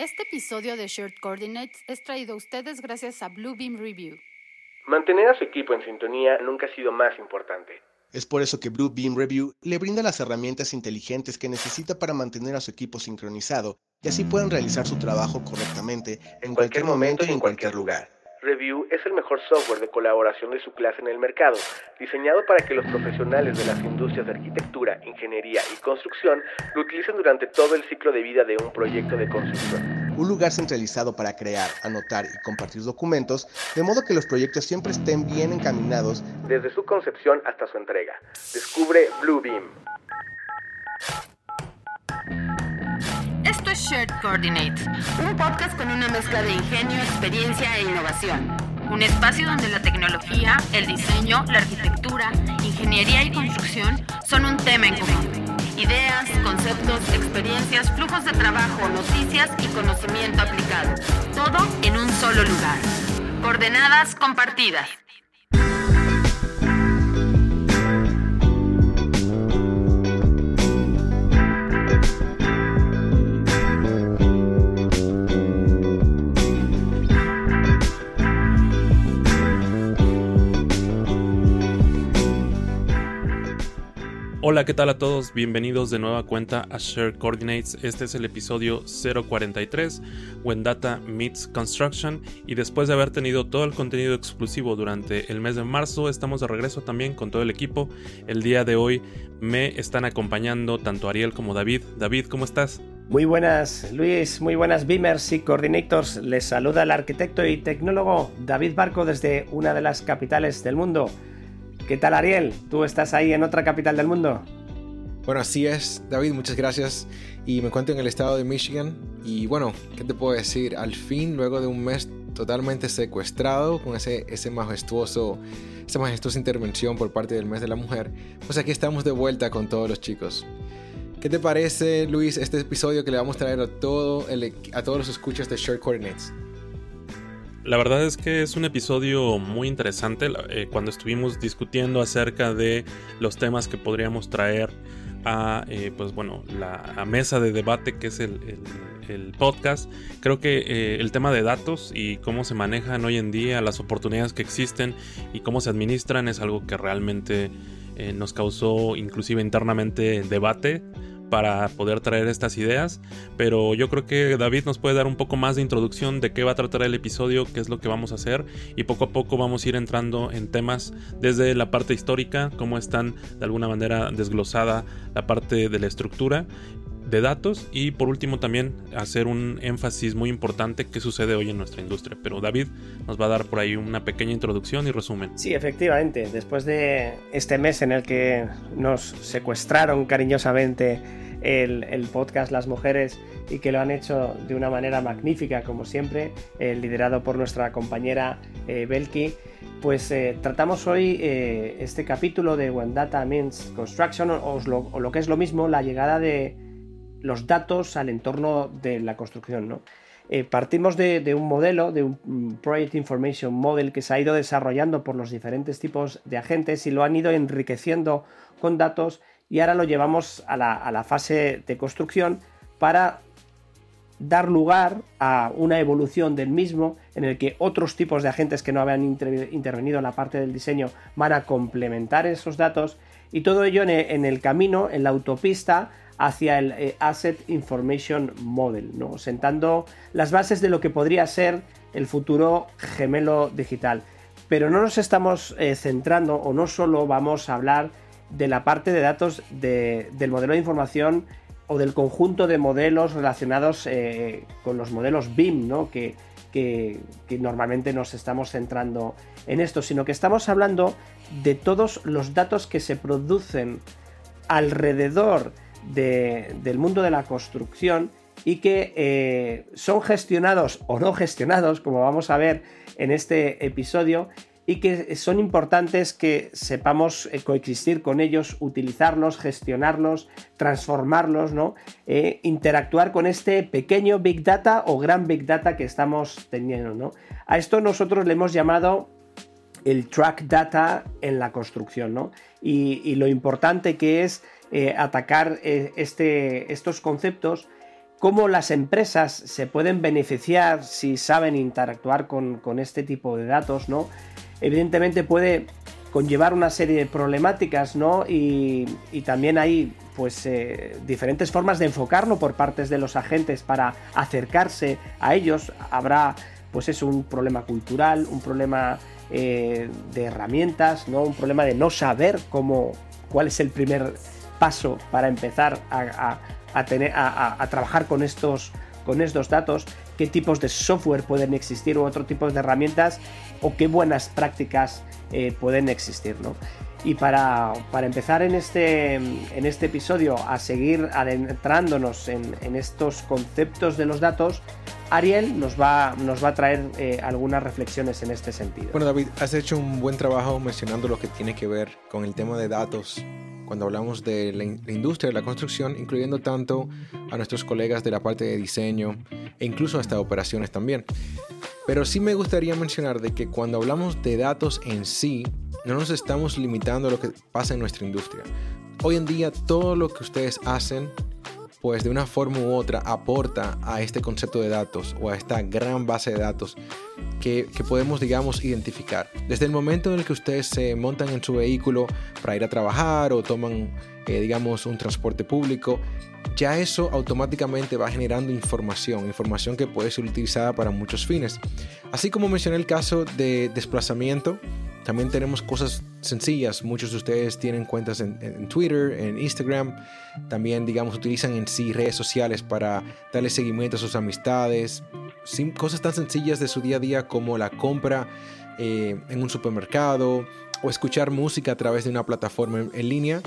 Este episodio de Shared Coordinates es traído a ustedes gracias a Bluebeam Review. Mantener a su equipo en sintonía nunca ha sido más importante. Es por eso que Bluebeam Review le brinda las herramientas inteligentes que necesita para mantener a su equipo sincronizado y así puedan realizar su trabajo correctamente en cualquier momento y en cualquier lugar. Review es el mejor software de colaboración de su clase en el mercado, diseñado para que los profesionales de las industrias de arquitectura, ingeniería y construcción lo utilicen durante todo el ciclo de vida de un proyecto de construcción. Un lugar centralizado para crear, anotar y compartir documentos, de modo que los proyectos siempre estén bien encaminados desde su concepción hasta su entrega. Descubre Bluebeam. Shared Coordinates, un podcast con una mezcla de ingenio, experiencia e innovación. Un espacio donde la tecnología, el diseño, la arquitectura, ingeniería y construcción son un tema en común. Ideas, conceptos, experiencias, flujos de trabajo, noticias y conocimiento aplicado. Todo en un solo lugar. Coordenadas compartidas. Hola, ¿qué tal a todos? Bienvenidos de nueva cuenta a Share Coordinates. Este es el episodio 043, When Data Meets Construction. Y después de haber tenido todo el contenido exclusivo durante el mes de marzo, estamos de regreso también con todo el equipo. El día de hoy me están acompañando tanto Ariel como David. David, ¿cómo estás? Muy buenas, Luis, muy buenas Beamers y Coordinators. Les saluda el arquitecto y tecnólogo David Barco desde una de las capitales del mundo. ¿Qué tal Ariel? ¿Tú estás ahí en otra capital del mundo? Bueno, así es, David, muchas gracias. Y me encuentro en el estado de Michigan. Y bueno, ¿qué te puedo decir? Al fin, luego de un mes totalmente secuestrado con ese, ese majestuoso, esa majestuosa intervención por parte del mes de la mujer, pues aquí estamos de vuelta con todos los chicos. ¿Qué te parece, Luis, este episodio que le vamos a traer a, todo a todos los escuchas de Share Coordinates? La verdad es que es un episodio muy interesante eh, cuando estuvimos discutiendo acerca de los temas que podríamos traer a eh, pues bueno la mesa de debate que es el, podcast. Creo que eh, el tema de datos y cómo se manejan hoy en día las oportunidades que existen y cómo se administran es algo que realmente nos causó inclusive internamente debate para poder traer estas ideas, pero yo creo que David nos puede dar un poco más de introducción de qué va a tratar el episodio, qué es lo que vamos a hacer y poco a poco vamos a ir entrando en temas desde la parte histórica, cómo están de alguna manera desglosada la parte de la estructura de datos y por último también hacer un énfasis muy importante que sucede hoy en nuestra industria. Pero David nos va a dar por ahí una pequeña introducción y resumen. Sí, efectivamente, después de este mes en el que nos secuestraron cariñosamente el, podcast Las Mujeres y que lo han hecho de una manera magnífica, como siempre, eh, liderado por nuestra compañera eh, Belki. Pues eh, tratamos hoy este capítulo de When Data Means Construction, o, lo, que es lo mismo, la llegada de los datos al entorno de la construcción. partimos de, un modelo, de un mm, Project Information Model que se ha ido desarrollando por los diferentes tipos de agentes y lo han ido enriqueciendo con datos y ahora lo llevamos a la, fase de construcción para dar lugar a una evolución del mismo en el que otros tipos de agentes que no habían intervenido en la parte del diseño van a complementar esos datos y todo ello en el, camino, en la autopista hacia el eh, Asset Information Model, ¿no? sentando las bases de lo que podría ser el futuro gemelo digital. Pero no nos estamos eh, centrando o no solo vamos a hablar de la parte de datos del modelo de información o del conjunto de modelos relacionados eh, con los modelos BIM, ¿no? que, normalmente nos estamos centrando en esto, sino que estamos hablando de todos los datos que se producen alrededor del mundo de la construcción y que eh, son gestionados o no gestionados, como vamos a ver en este episodio, y que son importantes que sepamos eh, coexistir con ellos, utilizarlos, gestionarlos, transformarlos, ¿no? Eh, interactuar con este pequeño Big Data o gran Big Data que estamos teniendo. ¿no? A esto nosotros le hemos llamado el track data en la construcción, ¿no? Y, lo importante que es eh, atacar este, estos conceptos cómo las empresas se pueden beneficiar si saben interactuar con, este tipo de datos, ¿no? Evidentemente puede conllevar una serie de problemáticas, ¿no? Y, también hay pues eh, diferentes formas de enfocarlo por partes de los agentes para acercarse a ellos. Habrá pues es un problema cultural, un problema eh, de herramientas, ¿no? Un problema de no saber cómo, cuál es el primer paso para empezar a, a, tener, a, trabajar con estos, con estos datos, qué tipos de software pueden existir u otro tipo de herramientas o qué buenas prácticas eh, pueden existir. ¿no? Y para, para, empezar en este, en este episodio a seguir adentrándonos en, en, estos conceptos de los datos, Ariel nos va, nos va a traer eh, algunas reflexiones en este sentido. Bueno, David, has hecho un buen trabajo mencionando lo que tiene que ver con el tema de datos cuando hablamos de la, industria de la construcción, incluyendo tanto a nuestros colegas de la parte de diseño e incluso hasta operaciones también. Pero sí me gustaría mencionar de que cuando hablamos de datos en sí, no nos estamos limitando a lo que pasa en nuestra industria. Hoy en día todo lo que ustedes hacen pues de una forma u otra aporta a este concepto de datos o a esta gran base de datos que, podemos, digamos, identificar. Desde el momento en el que ustedes se montan en su vehículo para ir a trabajar o toman, eh, digamos, un transporte público, ya eso automáticamente va generando información, información que puede ser utilizada para muchos fines. Así como mencioné el caso de desplazamiento, también tenemos cosas sencillas. Muchos de ustedes tienen cuentas en, Twitter, en Instagram. También, digamos, utilizan en sí redes sociales para darle seguimiento a sus amistades. cosas tan sencillas de su día a día como la compra eh, en un supermercado o escuchar música a través de una plataforma en, en línea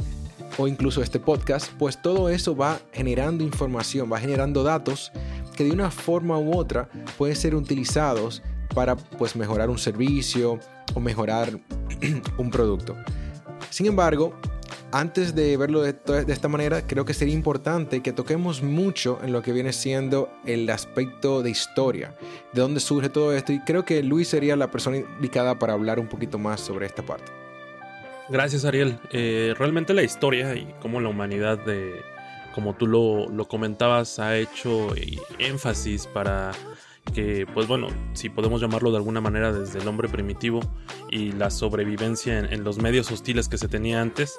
o incluso este podcast, pues todo eso va generando información, va generando datos que de una forma u otra pueden ser utilizados para pues mejorar un servicio o mejorar un producto. Sin embargo, antes de verlo de, esta manera, creo que sería importante que toquemos mucho en lo que viene siendo el aspecto de historia, de dónde surge todo esto, y creo que Luis sería la persona indicada para hablar un poquito más sobre esta parte. Gracias, Ariel. Eh, realmente la historia y cómo la humanidad, de, como tú lo, lo comentabas, ha hecho énfasis para que pues bueno, si podemos llamarlo de alguna manera desde el hombre primitivo y la sobrevivencia en, los medios hostiles que se tenía antes,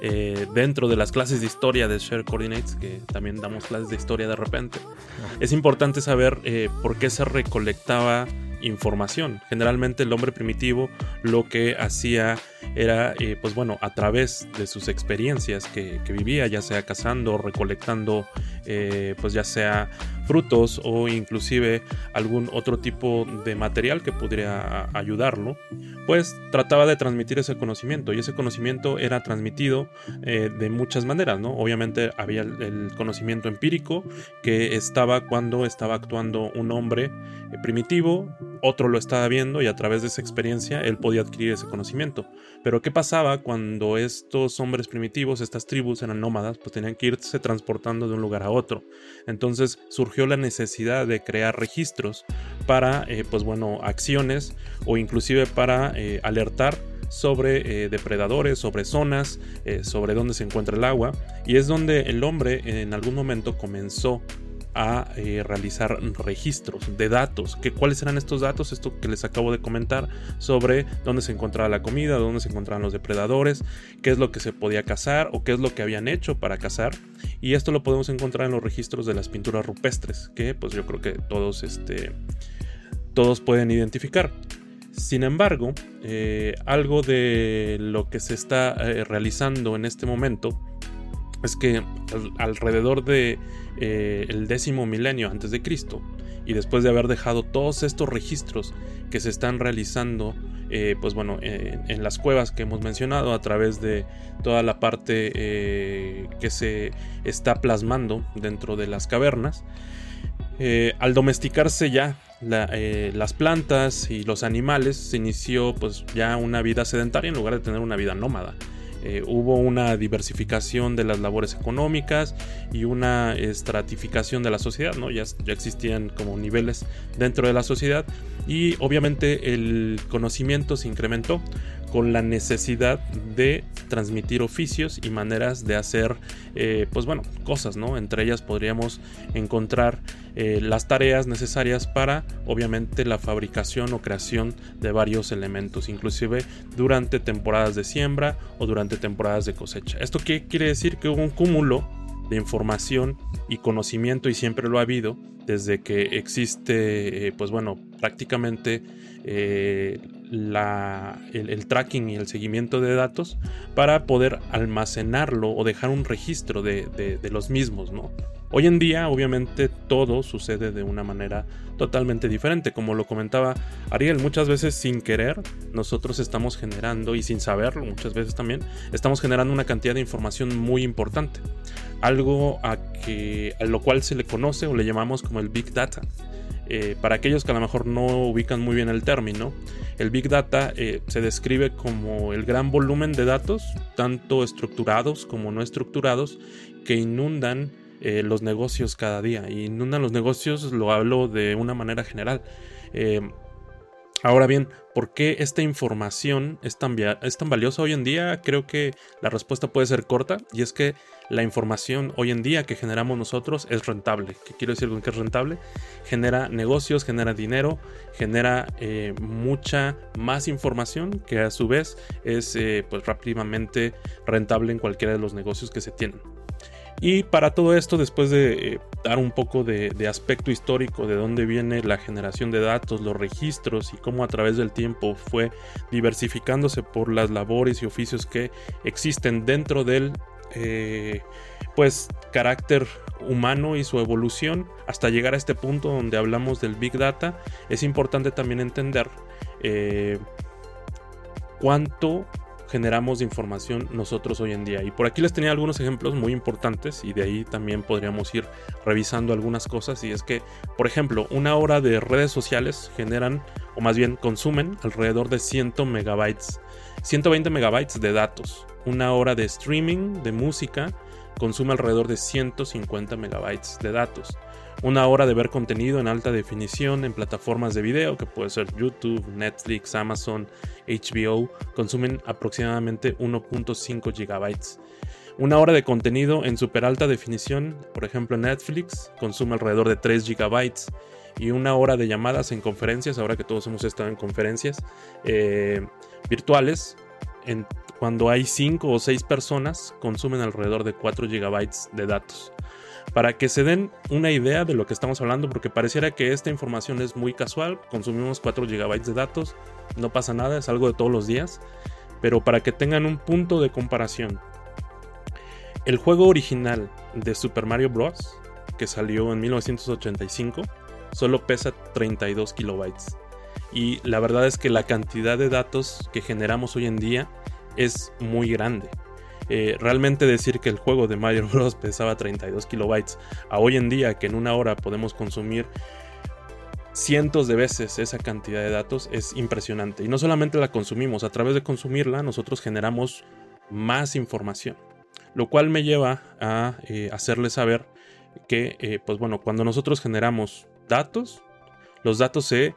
eh, dentro de las clases de historia de Share Coordinates, que también damos clases de historia de repente, es importante saber eh, por qué se recolectaba información. Generalmente el hombre primitivo lo que hacía era, eh, pues bueno, a través de sus experiencias que, vivía, ya sea cazando, recolectando, eh, pues ya sea frutos o inclusive algún otro tipo de material que pudiera ayudarlo, pues trataba de transmitir ese conocimiento y ese conocimiento era transmitido eh, de muchas maneras, ¿no? Obviamente había el, conocimiento empírico que estaba cuando estaba actuando un hombre primitivo, otro lo estaba viendo y a través de esa experiencia él podía adquirir ese conocimiento. Pero ¿qué pasaba cuando estos hombres primitivos, estas tribus eran nómadas, pues tenían que irse transportando de un lugar a otro? Entonces surgió la necesidad de crear registros para, eh, pues bueno, acciones o inclusive para eh, alertar sobre eh, depredadores, sobre zonas, sobre dónde se encuentra el agua. Y es donde el hombre en algún momento comenzó a eh, realizar registros de datos. ¿Qué, ¿Cuáles eran estos datos? Esto que les acabo de comentar sobre dónde se encontraba la comida, dónde se encontraban los depredadores, qué es lo que se podía cazar o qué es lo que habían hecho para cazar. Y esto lo podemos encontrar en los registros de las pinturas rupestres, que pues yo creo que todos, este, todos pueden identificar. Sin embargo, eh, algo de lo que se está eh, realizando en este momento es que alrededor de eh, el décimo milenio antes de Cristo y después de haber dejado todos estos registros que se están realizando eh, pues bueno en las cuevas que hemos mencionado a través de toda la parte eh, que se está plasmando dentro de las cavernas al domesticarse ya las plantas y los animales se inició pues ya una vida sedentaria en lugar de tener una vida nómada eh, hubo una diversificación de las labores económicas y una estratificación de la sociedad, ¿no? Ya, ya existían como niveles dentro de la sociedad y obviamente el conocimiento se incrementó con la necesidad de transmitir oficios y maneras de hacer, eh, pues bueno, cosas, ¿no? Entre ellas podríamos encontrar eh, las tareas necesarias para, obviamente, la fabricación o creación de varios elementos, inclusive durante temporadas de siembra o durante temporadas de cosecha. ¿Esto qué quiere decir? Que hubo un cúmulo de información y conocimiento y siempre lo ha habido desde que existe, eh, pues bueno, prácticamente eh, el, tracking y el seguimiento de datos para poder almacenarlo o dejar un registro de, los mismos, ¿no? Hoy en día, obviamente, todo sucede de una manera totalmente diferente. Como lo comentaba Ariel, muchas veces sin querer, nosotros estamos generando, y sin saberlo muchas veces también, estamos generando una cantidad de información muy importante. Algo a, que, a lo cual se le conoce o le llamamos como el Big Data. Eh, para aquellos que a lo mejor no ubican muy bien el término, el Big Data eh, se describe como el gran volumen de datos, tanto estructurados como no estructurados, que inundan eh, los negocios cada día. Y inundan los negocios, lo hablo de una manera general. Ahora bien, ¿por qué esta información es tan, valiosa hoy en día? Creo que la respuesta puede ser corta y es que la información hoy en día que generamos nosotros es rentable. ¿Qué quiero decir con que es rentable? Genera negocios, genera dinero, genera eh, mucha más información que a su vez es eh, pues rápidamente rentable en cualquiera de los negocios que se tienen. Y para todo esto, después de eh, dar un poco de, aspecto histórico de dónde viene la generación de datos, los registros y cómo a través del tiempo fue diversificándose por las labores y oficios que existen dentro del eh, pues carácter humano y su evolución hasta llegar a este punto donde hablamos del big data es importante también entender eh, cuánto generamos información nosotros hoy en día. Y por aquí les tenía algunos ejemplos muy importantes y de ahí también podríamos ir revisando algunas cosas. Y es que, por ejemplo, una hora de redes sociales generan, o más bien consumen, alrededor de 100 megabytes, 120 megabytes de datos. Una hora de streaming de música consume alrededor de 150 megabytes de datos una hora de ver contenido en alta definición en plataformas de video, que puede ser YouTube, Netflix, Amazon, HBO, consumen aproximadamente 1.5 gigabytes. Una hora de contenido en super alta definición, por ejemplo Netflix, consume alrededor de 3 gigabytes. Y una hora de llamadas en conferencias, ahora que todos hemos estado en conferencias eh, virtuales, cuando hay 5 o 6 personas, consumen alrededor de 4 gigabytes de datos para que se den una idea de lo que estamos hablando, porque pareciera que esta información es muy casual, consumimos 4 GB de datos, no pasa nada, es algo de todos los días, pero para que tengan un punto de comparación. El juego original de Super Mario Bros., que salió en 1985, solo pesa 32 kilobytes. Y la verdad es que la cantidad de datos que generamos hoy en día es muy grande. Eh, realmente decir que el juego de Mario Bros. pesaba 32 kilobytes a hoy en día que en una hora podemos consumir cientos de veces esa cantidad de datos es impresionante. Y no solamente la consumimos, a través de consumirla nosotros generamos más información. Lo cual me lleva a eh, hacerles saber que, eh, pues bueno, cuando nosotros generamos datos, los datos se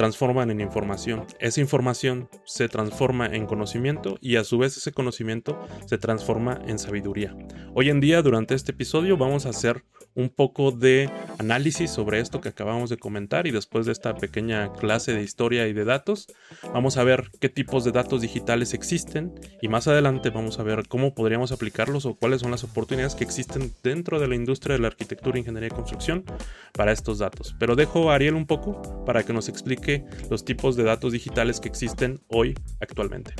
transforman en información. Esa información se transforma en conocimiento y a su vez ese conocimiento se transforma en sabiduría. Hoy en día, durante este episodio, vamos a hacer un poco de análisis sobre esto que acabamos de comentar y después de esta pequeña clase de historia y de datos, vamos a ver qué tipos de datos digitales existen y más adelante vamos a ver cómo podríamos aplicarlos o cuáles son las oportunidades que existen dentro de la industria de la arquitectura, ingeniería y construcción para estos datos. Pero dejo a Ariel un poco para que nos explique los tipos de datos digitales que existen hoy actualmente.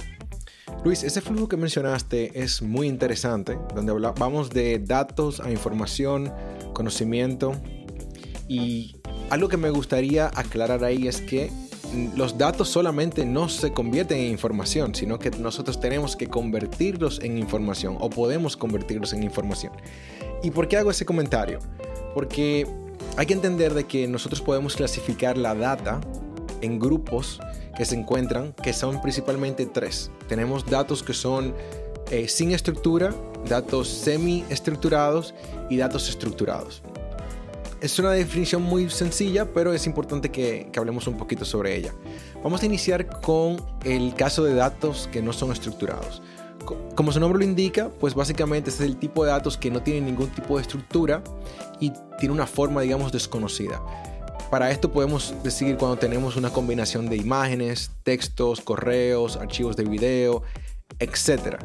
Luis, ese flujo que mencionaste es muy interesante, donde vamos de datos a información, conocimiento. Y algo que me gustaría aclarar ahí es que los datos solamente no se convierten en información, sino que nosotros tenemos que convertirlos en información o podemos convertirlos en información. ¿Y por qué hago ese comentario? Porque hay que entender de que nosotros podemos clasificar la data en grupos que se encuentran, que son principalmente tres. Tenemos datos que son eh, sin estructura, datos semi estructurados y datos estructurados. es una definición muy sencilla, pero es importante que, que, hablemos un poquito sobre ella. Vamos a iniciar con el caso de datos que no son estructurados. Como su nombre lo indica, pues básicamente este es el tipo de datos que no tienen ningún tipo de estructura y tiene una forma, digamos, desconocida. Para esto podemos decir cuando tenemos una combinación de imágenes, textos, correos, archivos de video, etc.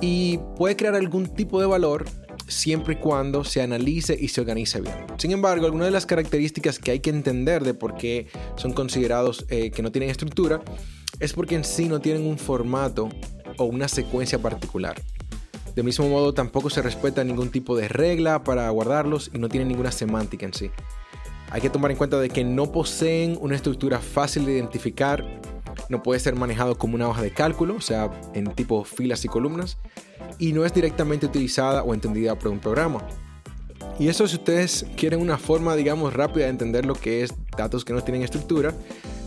Y puede crear algún tipo de valor siempre y cuando se analice y se organice bien. Sin embargo, algunas de las características que hay que entender de por qué son considerados eh, que no tienen estructura es porque en sí no tienen un formato o una secuencia particular. De mismo modo, tampoco se respeta ningún tipo de regla para guardarlos y no tienen ninguna semántica en sí. Hay que tomar en cuenta de que no poseen una estructura fácil de identificar, no puede ser manejado como una hoja de cálculo, o sea, en tipo filas y columnas, y no es directamente utilizada o entendida por un programa. Y eso si ustedes quieren una forma, digamos, rápida de entender lo que es datos que no tienen estructura,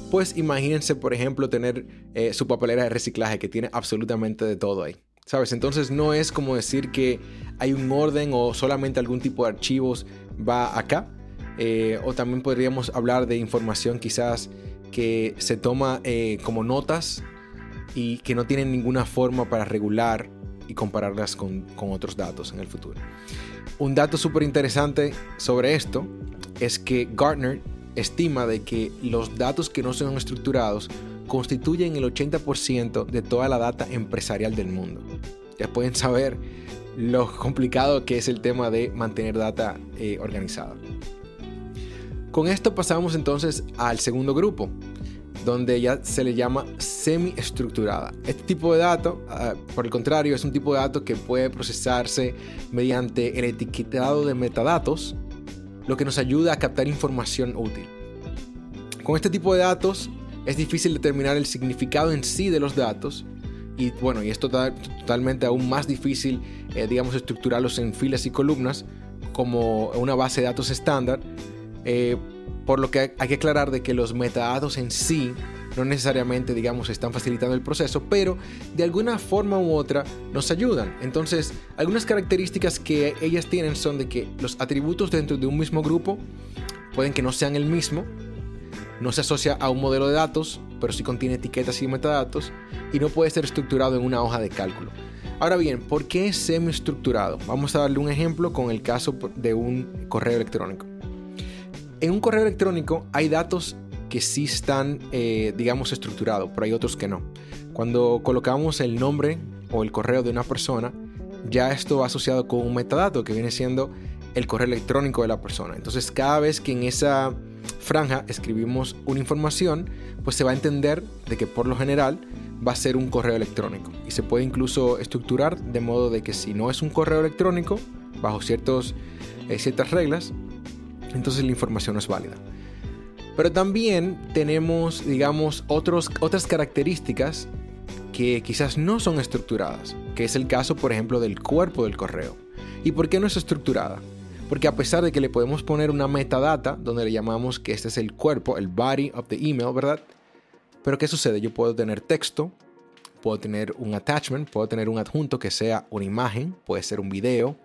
pues imagínense, por ejemplo, tener eh, su papelera de reciclaje que tiene absolutamente de todo ahí. ¿Sabes? Entonces no es como decir que hay un orden o solamente algún tipo de archivos va acá. Eh, o también podríamos hablar de información quizás que se toma eh, como notas y que no tienen ninguna forma para regular y compararlas con, otros datos en el futuro. Un dato súper interesante sobre esto es que Gartner estima de que los datos que no son estructurados constituyen el 80% de toda la data empresarial del mundo. Ya pueden saber lo complicado que es el tema de mantener data eh, organizada. Con esto pasamos entonces al segundo grupo, donde ya se le llama semi-estructurada. Este tipo de dato, ah, por el contrario, es un tipo de dato que puede procesarse mediante el etiquetado de metadatos, lo que nos ayuda a captar información útil. Con este tipo de datos es difícil determinar el significado en sí de los datos y bueno, y es totalmente aún más difícil, eh, digamos, estructurarlos en filas y columnas como una base de datos estándar, eh, por lo que hay que aclarar de que los metadatos en sí no necesariamente, digamos, están facilitando el proceso, pero de alguna forma u otra nos ayudan. Entonces, algunas características que ellas tienen son de que los atributos dentro de un mismo grupo pueden que no sean el mismo, no se asocia a un modelo de datos, pero sí contiene etiquetas y metadatos, y no puede ser estructurado en una hoja de cálculo. Ahora bien, ¿por qué es semi-estructurado? Vamos a darle un ejemplo con el caso de un correo electrónico. En un correo electrónico hay datos que sí están, eh, digamos, estructurados, pero hay otros que no. Cuando colocamos el nombre o el correo de una persona, ya esto va asociado con un metadato que viene siendo el correo electrónico de la persona. Entonces, cada vez que en esa franja escribimos una información, pues se va a entender de que por lo general va a ser un correo electrónico. Y se puede incluso estructurar de modo de que si no es un correo electrónico, bajo eh, ciertas reglas, entonces la información no es válida. Pero también tenemos, digamos, otros, otras características que quizás no son estructuradas, que es el caso, por ejemplo, del cuerpo del correo. ¿Y por qué no es estructurada? Porque a pesar de que le podemos poner una metadata, donde le llamamos que este es el cuerpo, el body of the email, ¿verdad? Pero ¿qué sucede? Yo puedo tener texto, puedo tener un attachment, puedo tener un adjunto que sea una imagen, puede ser un video.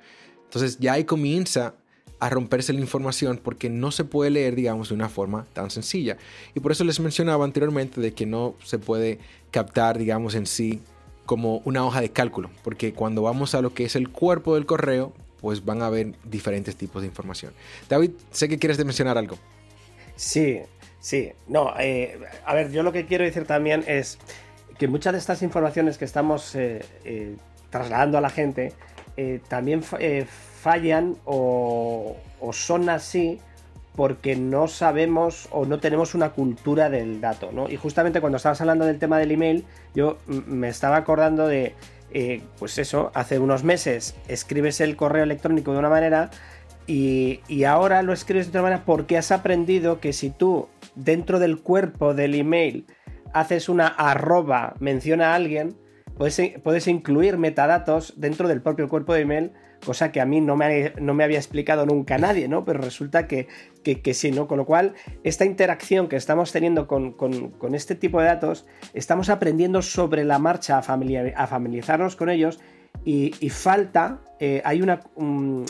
Entonces ya ahí comienza a romperse la información porque no se puede leer, digamos, de una forma tan sencilla. Y por eso les mencionaba anteriormente de que no se puede captar, digamos, en sí como una hoja de cálculo, porque cuando vamos a lo que es el cuerpo del correo, pues van a haber diferentes tipos de información. David, sé que quieres mencionar algo. Sí, sí. No, eh, a ver, yo lo que quiero decir también es que muchas de estas informaciones que estamos eh, eh, trasladando a la gente también fallan o, son así porque no sabemos o no tenemos una cultura del dato, ¿no? Y justamente cuando estabas hablando del tema del email, yo me estaba acordando de eh, pues eso, hace unos meses escribes el correo electrónico de una manera y, ahora lo escribes de otra manera porque has aprendido que si tú dentro del cuerpo del email haces una arroba, menciona a alguien, puedes, puedes incluir metadatos dentro del propio cuerpo de email cosa que a mí no me, no me había explicado nunca nadie, ¿no? Pero resulta que, que, sí, ¿no? Con lo cual, esta interacción que estamos teniendo con, este tipo de datos, estamos aprendiendo sobre la marcha a, familiarizarnos con ellos y, falta, eh, hay, una,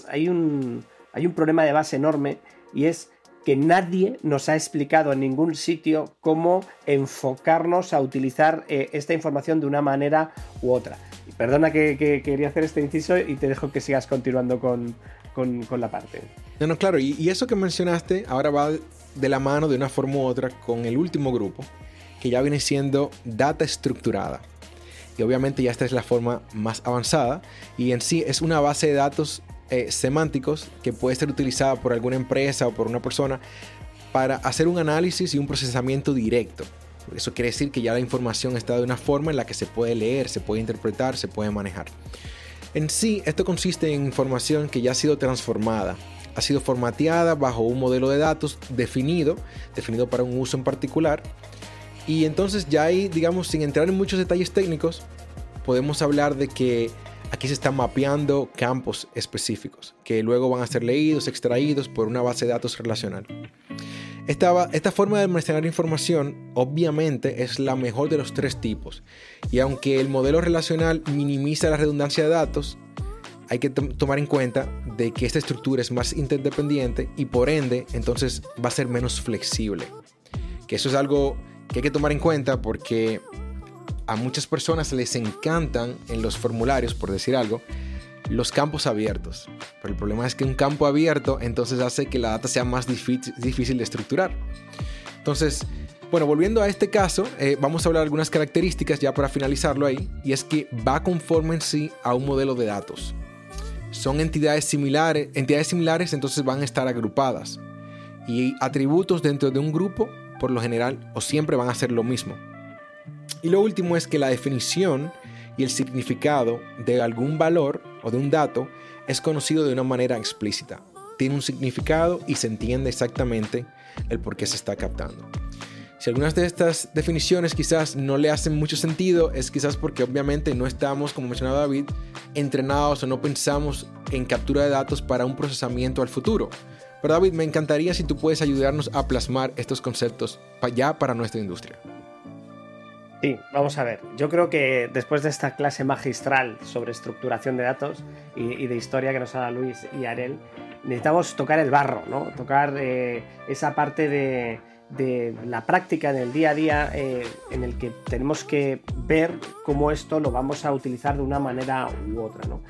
hay, un, hay un problema de base enorme y es que nadie nos ha explicado en ningún sitio cómo enfocarnos a utilizar eh, esta información de una manera u otra. Perdona que, quería hacer este inciso y te dejo que sigas continuando con, la parte. No, no, claro, y, y, eso que mencionaste ahora va de la mano de una forma u otra con el último grupo, que ya viene siendo data estructurada. Y obviamente ya esta es la forma más avanzada y en sí es una base de datos eh, semánticos que puede ser utilizada por alguna empresa o por una persona para hacer un análisis y un procesamiento directo. Eso quiere decir que ya la información está de una forma en la que se puede leer, se puede interpretar, se puede manejar. En sí, esto consiste en información que ya ha sido transformada, ha sido formateada bajo un modelo de datos definido, definido para un uso en particular. Y entonces ya ahí, digamos, sin entrar en muchos detalles técnicos, podemos hablar de que Aquí se están mapeando campos específicos que luego van a ser leídos, extraídos por una base de datos relacional. Esta, forma de almacenar información obviamente es la mejor de los tres tipos y aunque el modelo relacional minimiza la redundancia de datos, hay que tomar en cuenta de que esta estructura es más interdependiente y por ende entonces va a ser menos flexible. Que eso es algo que hay que tomar en cuenta porque a muchas personas les encantan en los formularios, por decir algo, los campos abiertos. Pero el problema es que un campo abierto entonces hace que la data sea más difícil, de estructurar. Entonces, bueno, volviendo a este caso, eh, vamos a hablar de algunas características ya para finalizarlo ahí, y es que va conforme en sí a un modelo de datos. Son entidades similares, entidades similares entonces van a estar agrupadas. Y atributos dentro de un grupo, por lo general, o siempre van a ser lo mismo. Y lo último es que la definición y el significado de algún valor o de un dato es conocido de una manera explícita. Tiene un significado y se entiende exactamente el por qué se está captando. Si algunas de estas definiciones quizás no le hacen mucho sentido, es quizás porque obviamente no estamos, como mencionaba David, entrenados o no pensamos en captura de datos para un procesamiento al futuro. Pero David, me encantaría si tú puedes ayudarnos a plasmar estos conceptos ya para nuestra industria. Sí, vamos a ver. Yo creo que después de esta clase magistral sobre estructuración de datos y, de historia que nos ha dado Luis y Arel, necesitamos tocar el barro, ¿no? Tocar eh, esa parte de, la práctica en el día a día eh, en el que tenemos que ver cómo esto lo vamos a utilizar de una manera u otra, ¿no?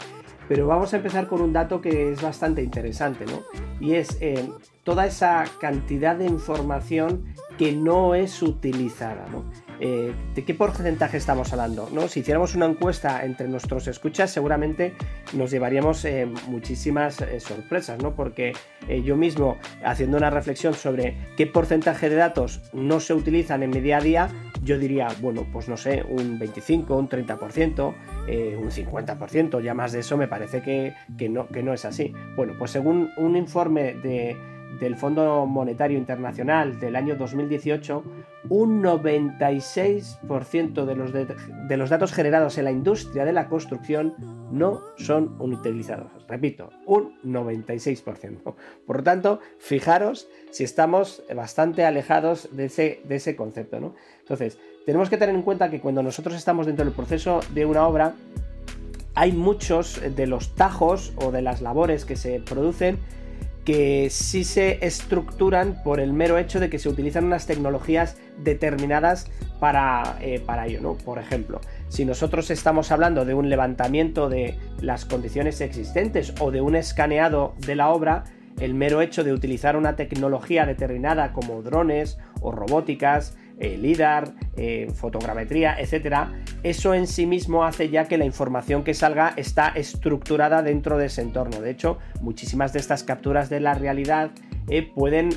Pero vamos a empezar con un dato que es bastante interesante, ¿no? Y es eh, toda esa cantidad de información que no es utilizada, ¿no? Eh, ¿de qué porcentaje estamos hablando? ¿no? Si hiciéramos una encuesta entre nuestros escuchas, seguramente nos llevaríamos eh, muchísimas eh, sorpresas, ¿no? Porque yo mismo, haciendo una reflexión sobre qué porcentaje de datos no se utilizan en mi día a día, yo diría, bueno, pues no sé, un 25, un 30%, un 50%, ya más de eso me parece que, no, que no es así. Bueno, pues según un informe de del Fondo Monetario Internacional del año 2018, un 96% de los, de, los datos generados en la industria de la construcción no son utilizados. Repito, un 96%. Por lo tanto, fijaros si estamos bastante alejados de ese, de ese concepto. ¿no? Entonces, tenemos que tener en cuenta que cuando nosotros estamos dentro del proceso de una obra, hay muchos de los tajos o de las labores que se producen que sí se estructuran por el mero hecho de que se utilizan unas tecnologías determinadas para, eh, para ello, ¿no? Por ejemplo, si nosotros estamos hablando de un levantamiento de las condiciones existentes o de un escaneado de la obra, el mero hecho de utilizar una tecnología determinada como drones o robóticas, eh, LIDAR, eh, fotogrametría, etcétera, eso en sí mismo hace ya que la información que salga está estructurada dentro de ese entorno. De hecho, muchísimas de estas capturas de la realidad eh, pueden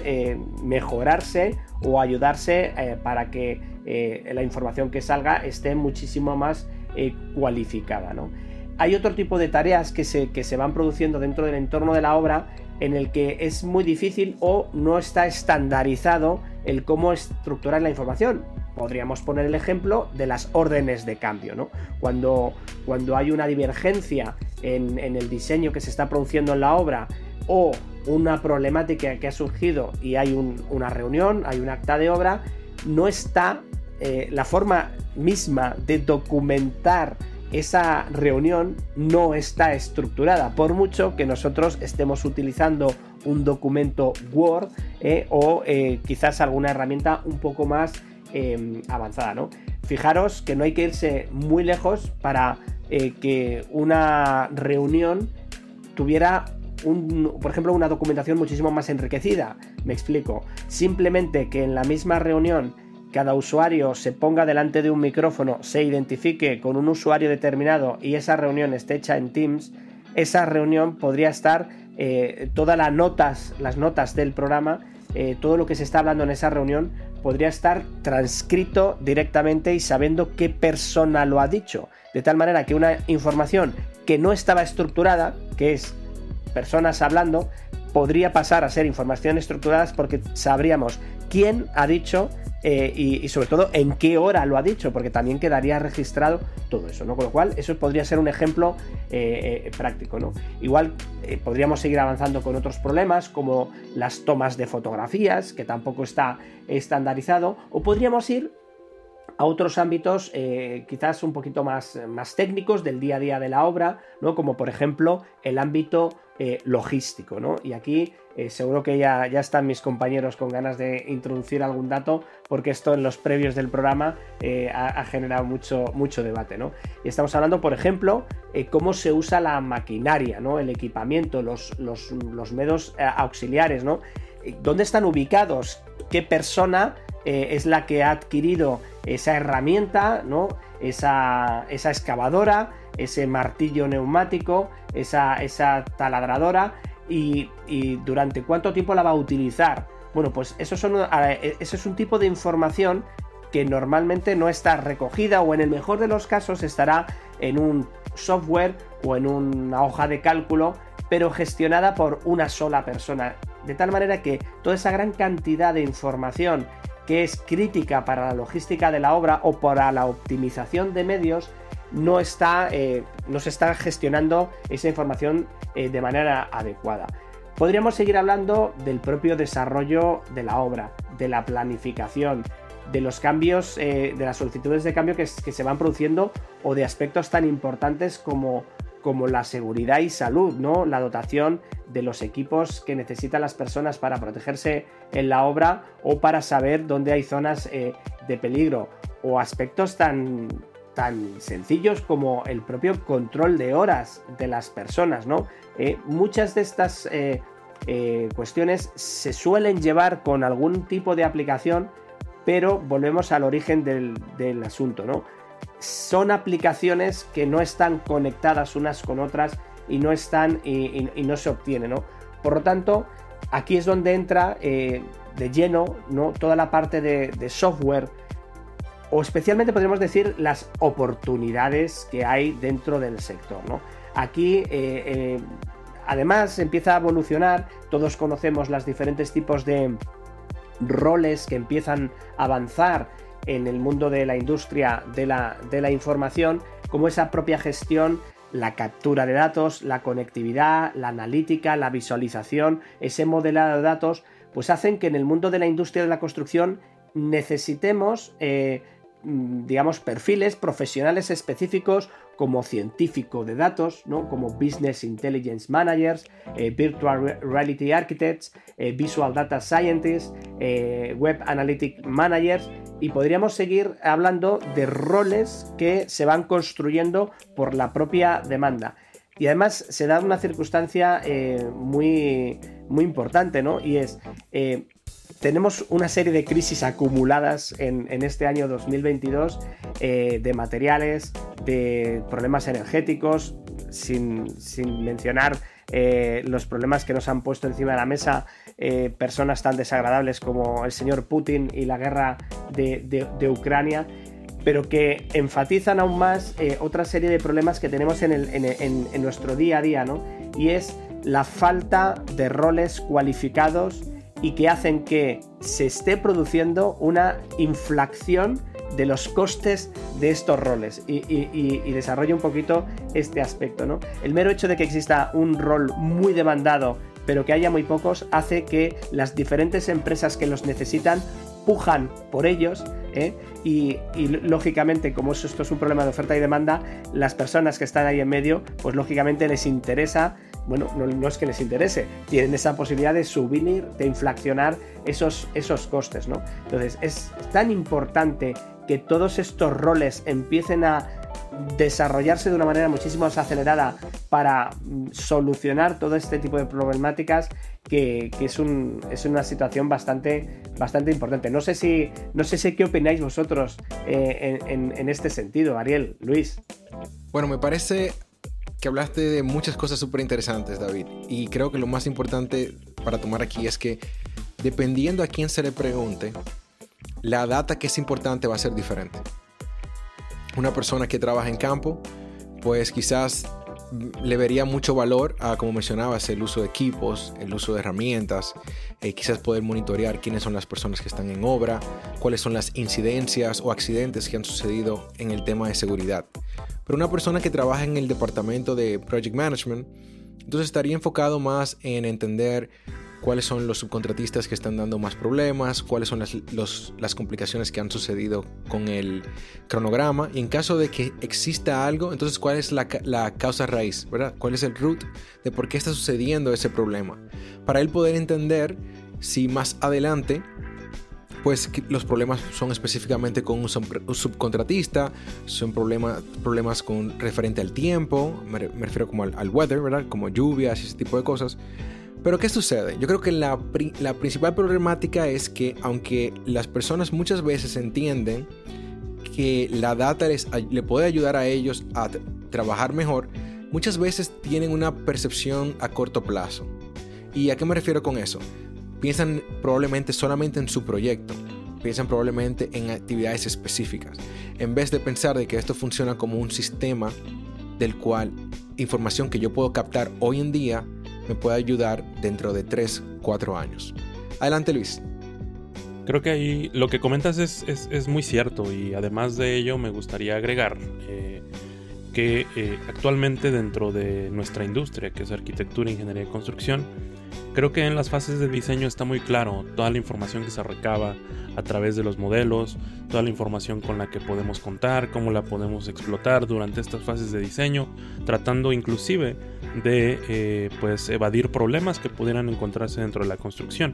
mejorarse o ayudarse para que la información que salga esté muchísimo más cualificada. Hay otro tipo de tareas que se, que se van produciendo dentro del entorno de la obra en el que es muy difícil o no está estandarizado el cómo estructurar la información. Podríamos poner el ejemplo de las órdenes de cambio, ¿no? Cuando, cuando hay una divergencia en, el diseño que se está produciendo en la obra o una problemática que ha surgido y hay una reunión, hay un acta de obra, no está eh, la forma misma de documentar esa reunión no está estructurada, por mucho que nosotros estemos utilizando un documento Word eh, o eh, quizás alguna herramienta un poco más em, avanzada. ¿no? Fijaros que no hay que irse muy lejos para eh, que una reunión tuviera un, por ejemplo, una documentación muchísimo más enriquecida. Me explico. Simplemente que en la misma reunión cada usuario se ponga delante de un micrófono, se identifique con un usuario determinado y esa reunión esté hecha en Teams, esa reunión podría estar eh, todas las notas, las notas del programa, eh, todo lo que se está hablando en esa reunión podría estar transcrito directamente y sabiendo qué persona lo ha dicho. De tal manera que una información que no estaba estructurada, que es personas hablando, podría pasar a ser información estructurada porque sabríamos quién ha dicho eh, y, sobre todo en qué hora lo ha dicho, porque también quedaría registrado todo eso, ¿no? Con lo cual, eso podría ser un ejemplo eh, eh, práctico, ¿no? Igual podríamos seguir avanzando con otros problemas, como las tomas de fotografías, que tampoco está estandarizado, o podríamos ir a otros ámbitos quizás un poquito más, más técnicos del día a día de la obra, ¿no? Como por ejemplo el ámbito eh, logístico, ¿no? Y aquí eh, seguro que ya, ya están mis compañeros con ganas de introducir algún dato, porque esto en los previos del programa eh, ha, generado mucho, mucho debate, ¿no? Y estamos hablando, por ejemplo, cómo se usa la maquinaria, ¿no? El equipamiento, los, los, medios auxiliares, ¿no? ¿Dónde están ubicados? ¿Qué persona es la que ha adquirido esa herramienta, ¿no? Esa, esa excavadora, ese martillo neumático, esa, esa taladradora y, durante cuánto tiempo la va a utilizar. Bueno, pues eso, son, eso es un tipo de información que normalmente no está recogida o en el mejor de los casos estará en un software o en una hoja de cálculo, pero gestionada por una sola persona. De tal manera que toda esa gran cantidad de información que es crítica para la logística de la obra o para la optimización de medios no, está, eh, no se está gestionando esa información eh, de manera adecuada. Podríamos seguir hablando del propio desarrollo de la obra, de la planificación, de los cambios, eh, de las solicitudes de cambio que, se van produciendo o de aspectos tan importantes como, como la seguridad y salud, ¿no? La dotación de los equipos que necesitan las personas para protegerse en la obra o para saber dónde hay zonas de peligro o aspectos tan, tan sencillos como el propio control de horas de las personas, ¿no? Eh, muchas de estas eh, eh, cuestiones se suelen llevar con algún tipo de aplicación, pero volvemos al origen del, asunto, ¿no? Son aplicaciones que no están conectadas unas con otras y no están y, no se obtienen, ¿no? Por lo tanto, aquí es donde entra de lleno ¿no? toda la parte de software o especialmente podríamos decir las oportunidades que hay dentro del sector. ¿no? Aquí, eh, eh, además, empieza a evolucionar, todos conocemos los diferentes tipos de roles que empiezan a avanzar en el mundo de la industria de la, de la información, como esa propia gestión la captura de datos, la conectividad, la analítica, la visualización, ese modelado de datos, pues hacen que en el mundo de la industria de la construcción necesitemos eh, digamos, perfiles profesionales específicos como científico de datos, ¿no? como Business Intelligence Managers, eh, Virtual Reality Architects, eh, Visual Data Scientists, eh, Web Analytic Managers, y podríamos seguir hablando de roles que se van construyendo por la propia demanda. Y además se da una circunstancia muy, muy importante, ¿no? Y es, tenemos una serie de crisis acumuladas en, este año 2022 eh, de materiales, de problemas energéticos, sin, mencionar eh, los problemas que nos han puesto encima de la mesa eh, personas tan desagradables como el señor Putin y la guerra de, Ucrania pero que enfatizan aún más otra serie de problemas que tenemos en, en, nuestro día a día, ¿no? Y es la falta de roles cualificados y que hacen que se esté produciendo una inflación de los costes de estos roles y, desarrollo un poquito este aspecto. ¿no? El mero hecho de que exista un rol muy demandado pero que haya muy pocos hace que las diferentes empresas que los necesitan pujan por ellos ¿eh? y, lógicamente como esto es un problema de oferta y demanda, las personas que están ahí en medio, pues lógicamente les interesa, bueno, no, es que les interese, tienen esa posibilidad de subir, de inflacionar esos, esos costes, ¿no? Entonces es tan importante que todos estos roles empiecen a desarrollarse de una manera muchísimo más acelerada para mm, solucionar todo este tipo de problemáticas que, es, una situación bastante, bastante importante. No sé si, no sé si qué opináis vosotros eh, en, este sentido, Ariel, Luis. Bueno, me parece que hablaste de muchas cosas súper interesantes, David. Y creo que lo más importante para tomar aquí es que dependiendo a quién se le pregunte, la data que es importante va a ser diferente una persona que trabaja en campo, pues quizás le vería mucho valor a, como mencionabas, el uso de equipos, el uso de herramientas, eh, quizás poder monitorear quiénes son las personas que están en obra, cuáles son las incidencias o accidentes que han sucedido en el tema de seguridad. Pero una persona que trabaja en el departamento de Project Management, entonces estaría enfocado más en entender cuáles son los subcontratistas que están dando más problemas, cuáles son las, complicaciones que han sucedido con el cronograma y en caso de que exista algo, entonces cuál es la, causa raíz, ¿verdad? ¿Cuál es el root de por qué está sucediendo ese problema? Para él poder entender si más adelante pues los problemas son específicamente con un subcontratista, son problemas, problemas con referente al tiempo, me, refiero como al, al, weather, ¿verdad? Como lluvias y ese tipo de cosas. Pero ¿qué sucede? Yo creo que la, principal problemática es que aunque las personas muchas veces entienden que la data les, le puede ayudar a ellos a trabajar mejor, muchas veces tienen una percepción a corto plazo. ¿Y a qué me refiero con eso? Piensan probablemente solamente en su proyecto, piensan probablemente en actividades específicas, en vez de pensar de que esto funciona como un sistema del cual información que yo puedo captar hoy en día me puede ayudar dentro de 3, 4 años. Adelante Luis. Creo que ahí lo que comentas es, muy cierto y además de ello me gustaría agregar eh, que eh, actualmente dentro de nuestra industria, que es arquitectura, ingeniería y construcción, creo que en las fases de diseño está muy claro toda la información que se recaba a través de los modelos, toda la información con la que podemos contar, cómo la podemos explotar durante estas fases de diseño, tratando inclusive de eh, pues evadir problemas que pudieran encontrarse dentro de la construcción.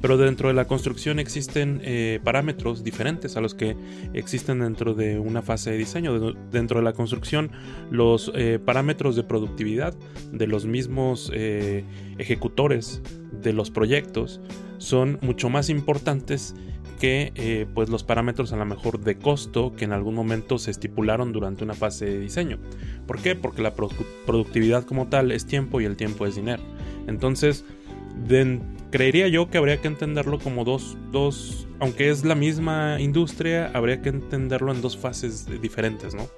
Pero dentro de la construcción existen eh, parámetros diferentes a los que existen dentro de una fase de diseño. Dentro de la construcción, los eh, parámetros de productividad de los mismos ejecutores de los proyectos son mucho más importantes que eh, pues los parámetros a lo mejor de costo que en algún momento se estipularon durante una fase de diseño. ¿Por qué? Porque la productividad como tal es tiempo y el tiempo es dinero. Entonces, creería yo que habría que entenderlo como dos, dos, aunque es la misma industria, habría que entenderlo en dos fases diferentes, ¿no?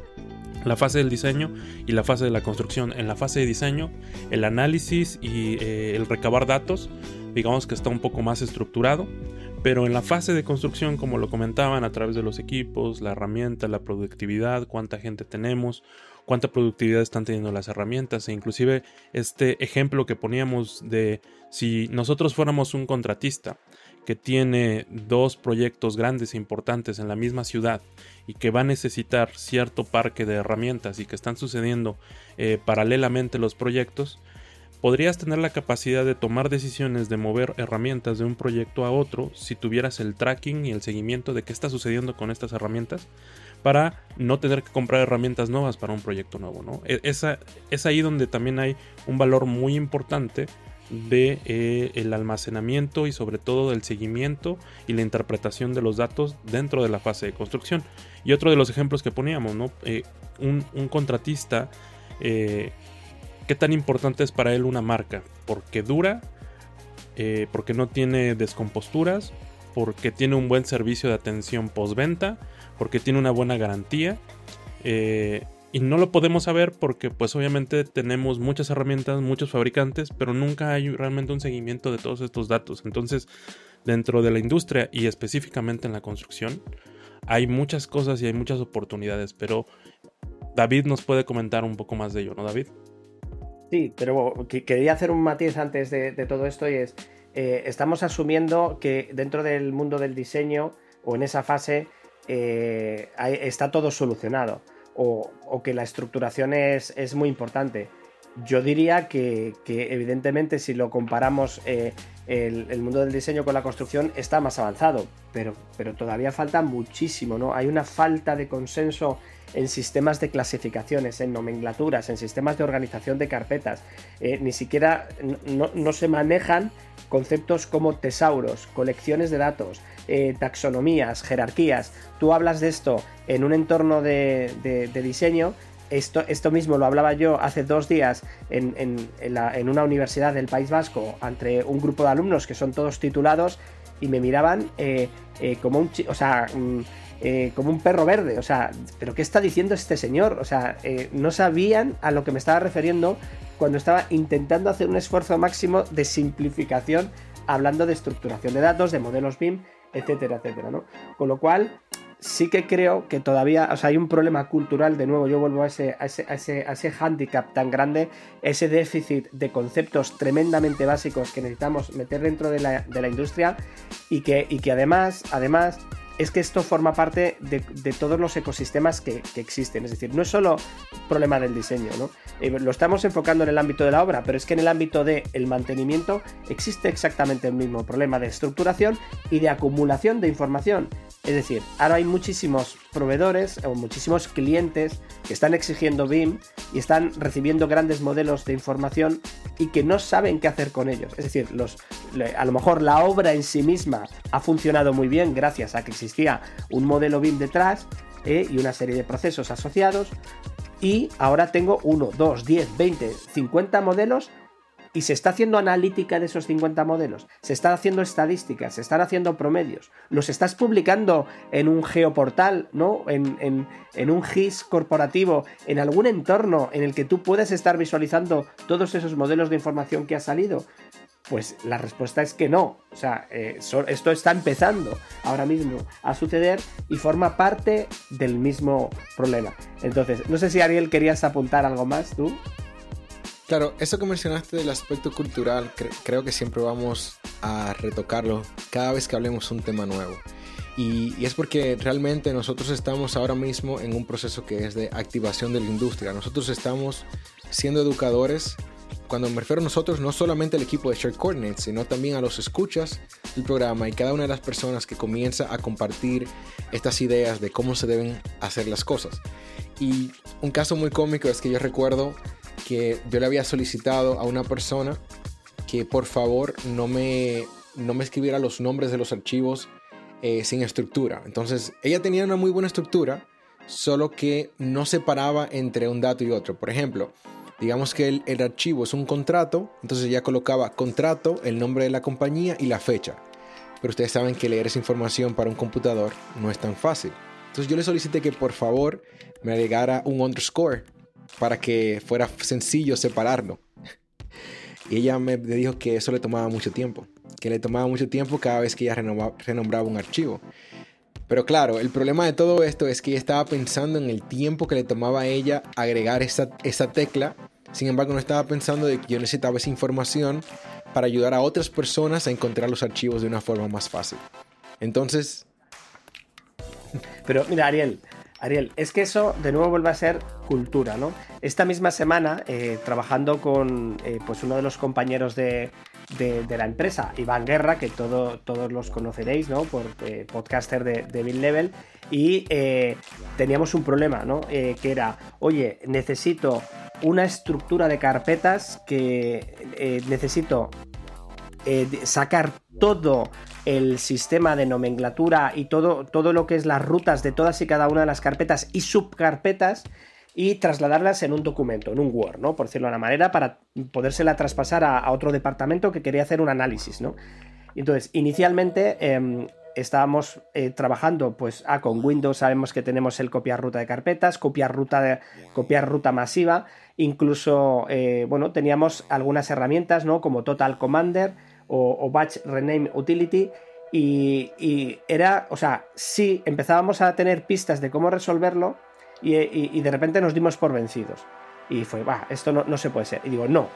La fase del diseño y la fase de la construcción. En la fase de diseño, el análisis y eh, el recabar datos, digamos que está un poco más estructurado pero en la fase de construcción, como lo comentaban, a través de los equipos, la herramienta, la productividad, cuánta gente tenemos, cuánta productividad están teniendo las herramientas. E inclusive este ejemplo que poníamos de si nosotros fuéramos un contratista que tiene dos proyectos grandes e importantes en la misma ciudad y que va a necesitar cierto parque de herramientas y que están sucediendo eh, paralelamente los proyectos, podrías tener la capacidad de tomar decisiones de mover herramientas de un proyecto a otro si tuvieras el tracking y el seguimiento de qué está sucediendo con estas herramientas para no tener que comprar herramientas nuevas para un proyecto nuevo. ¿no? E, es ahí donde también hay un valor muy importante de eh, el almacenamiento y sobre todo del seguimiento y la interpretación de los datos dentro de la fase de construcción. Y otro de los ejemplos que poníamos, ¿no? Eh, un, contratista eh, ¿Qué tan importante es para él una marca? Porque dura, porque no tiene descomposturas, porque tiene un buen servicio de atención postventa, porque tiene una buena garantía. Eh, y no lo podemos saber porque pues obviamente tenemos muchas herramientas, muchos fabricantes, pero nunca hay realmente un seguimiento de todos estos datos. Entonces, dentro de la industria y específicamente en la construcción, hay muchas cosas y hay muchas oportunidades, pero David nos puede comentar un poco más de ello, ¿no, David? Sí, pero quería hacer un matiz antes de, todo esto y es, eh, estamos asumiendo que dentro del mundo del diseño o en esa fase eh, está todo solucionado o, que la estructuración es, es, muy importante. Yo diría que, evidentemente si lo comparamos eh, el, mundo del diseño con la construcción está más avanzado, pero, pero todavía falta muchísimo, ¿no? Hay una falta de consenso en sistemas de clasificaciones, en nomenclaturas, en sistemas de organización de carpetas. Eh, ni siquiera no, se manejan conceptos como tesauros, colecciones de datos, eh, taxonomías, jerarquías. Tú hablas de esto en un entorno de, diseño. Esto, esto, mismo lo hablaba yo hace dos días en, una universidad del País Vasco entre un grupo de alumnos que son todos titulados y me miraban eh, como un... O sea, mm, eh, como un perro verde. O sea, ¿pero qué está diciendo este señor? O sea, eh, no sabían a lo que me estaba refiriendo cuando estaba intentando hacer un esfuerzo máximo de simplificación, hablando de estructuración de datos, de modelos BIM, etcétera, etcétera, ¿no? Con lo cual, sí que creo que todavía, o sea, hay un problema cultural, de nuevo, yo vuelvo a ese, a ese, a ese, a ese handicap tan grande, ese déficit de conceptos tremendamente básicos que necesitamos meter dentro de la, de la industria y que, y que además, además, es que esto forma parte de, todos los ecosistemas que, existen. Es decir, no es solo problema del diseño, ¿no? Eh, lo estamos enfocando en el ámbito de la obra, pero es que en el ámbito del mantenimiento existe exactamente el mismo problema de estructuración y de acumulación de información. Es decir, ahora hay muchísimos proveedores o muchísimos clientes que están exigiendo BIM y están recibiendo grandes modelos de información y que no saben qué hacer con ellos. Es decir, los, a lo mejor la obra en sí misma ha funcionado muy bien gracias a que un modelo BIM detrás eh, y una serie de procesos asociados. Y ahora tengo 1, 2, 10, 20, 50 modelos y se está haciendo analítica de esos 50 modelos, se están haciendo estadísticas, se están haciendo promedios, los estás publicando en un geoportal, ¿no? En, un GIS corporativo, en algún entorno en el que tú puedes estar visualizando todos esos modelos de información que ha salido. Pues la respuesta es que no. O sea, eh, esto está empezando ahora mismo a suceder y forma parte del mismo problema. Entonces, no sé si Ariel querías apuntar algo más tú. Claro, eso que mencionaste del aspecto cultural, creo que siempre vamos a retocarlo cada vez que hablemos un tema nuevo. Y, y, es porque realmente nosotros estamos ahora mismo en un proceso que es de activación de la industria. Nosotros estamos siendo educadores. Cuando me refiero a nosotros, no solamente al equipo de Share Coordinates, sino también a los escuchas del programa y cada una de las personas que comienza a compartir estas ideas de cómo se deben hacer las cosas. Y un caso muy cómico es que yo recuerdo que yo le había solicitado a una persona que por favor no me, no me escribiera los nombres de los archivos eh, sin estructura. Entonces, ella tenía una muy buena estructura, solo que no separaba entre un dato y otro. Por ejemplo, digamos que el, archivo es un contrato, entonces ella colocaba contrato, el nombre de la compañía y la fecha. Pero ustedes saben que leer esa información para un computador no es tan fácil. Entonces yo le solicité que por favor me agregara un underscore para que fuera sencillo separarlo. Y ella me dijo que eso le tomaba mucho tiempo, que le tomaba mucho tiempo cada vez que ella renombraba un archivo. Pero claro, el problema de todo esto es que ella estaba pensando en el tiempo que le tomaba a ella agregar esa, esa tecla. Sin embargo, no estaba pensando de que yo necesitaba esa información para ayudar a otras personas a encontrar los archivos de una forma más fácil. Entonces... Pero mira, Ariel, Ariel, es que eso de nuevo vuelve a ser cultura, ¿no? Esta misma semana, eh, trabajando con eh, pues uno de los compañeros de, la empresa, Iván Guerra, que todos los conoceréis, ¿no? Por eh, podcaster de, de Bill Level, y teníamos un problema, ¿no? que era, oye, necesito una estructura de carpetas que necesito sacar todo el sistema de nomenclatura y todo, todo lo que es las rutas de todas y cada una de las carpetas y subcarpetas y trasladarlas en un documento, en un Word, ¿no? Por decirlo de una manera, para podérsela traspasar a, otro departamento que quería hacer un análisis, ¿no? Entonces, inicialmente em, estábamos eh, trabajando, pues, ah, con Windows sabemos que tenemos el copiar ruta de carpetas, copiar ruta, de, copiar ruta masiva, incluso, eh, bueno, teníamos algunas herramientas, ¿no? Como Total Commander, o, Batch Rename Utility. Y, era, o sea, sí empezábamos a tener pistas de cómo resolverlo y, de repente nos dimos por vencidos. Y fue, va, esto no, no se puede ser. Y digo, no,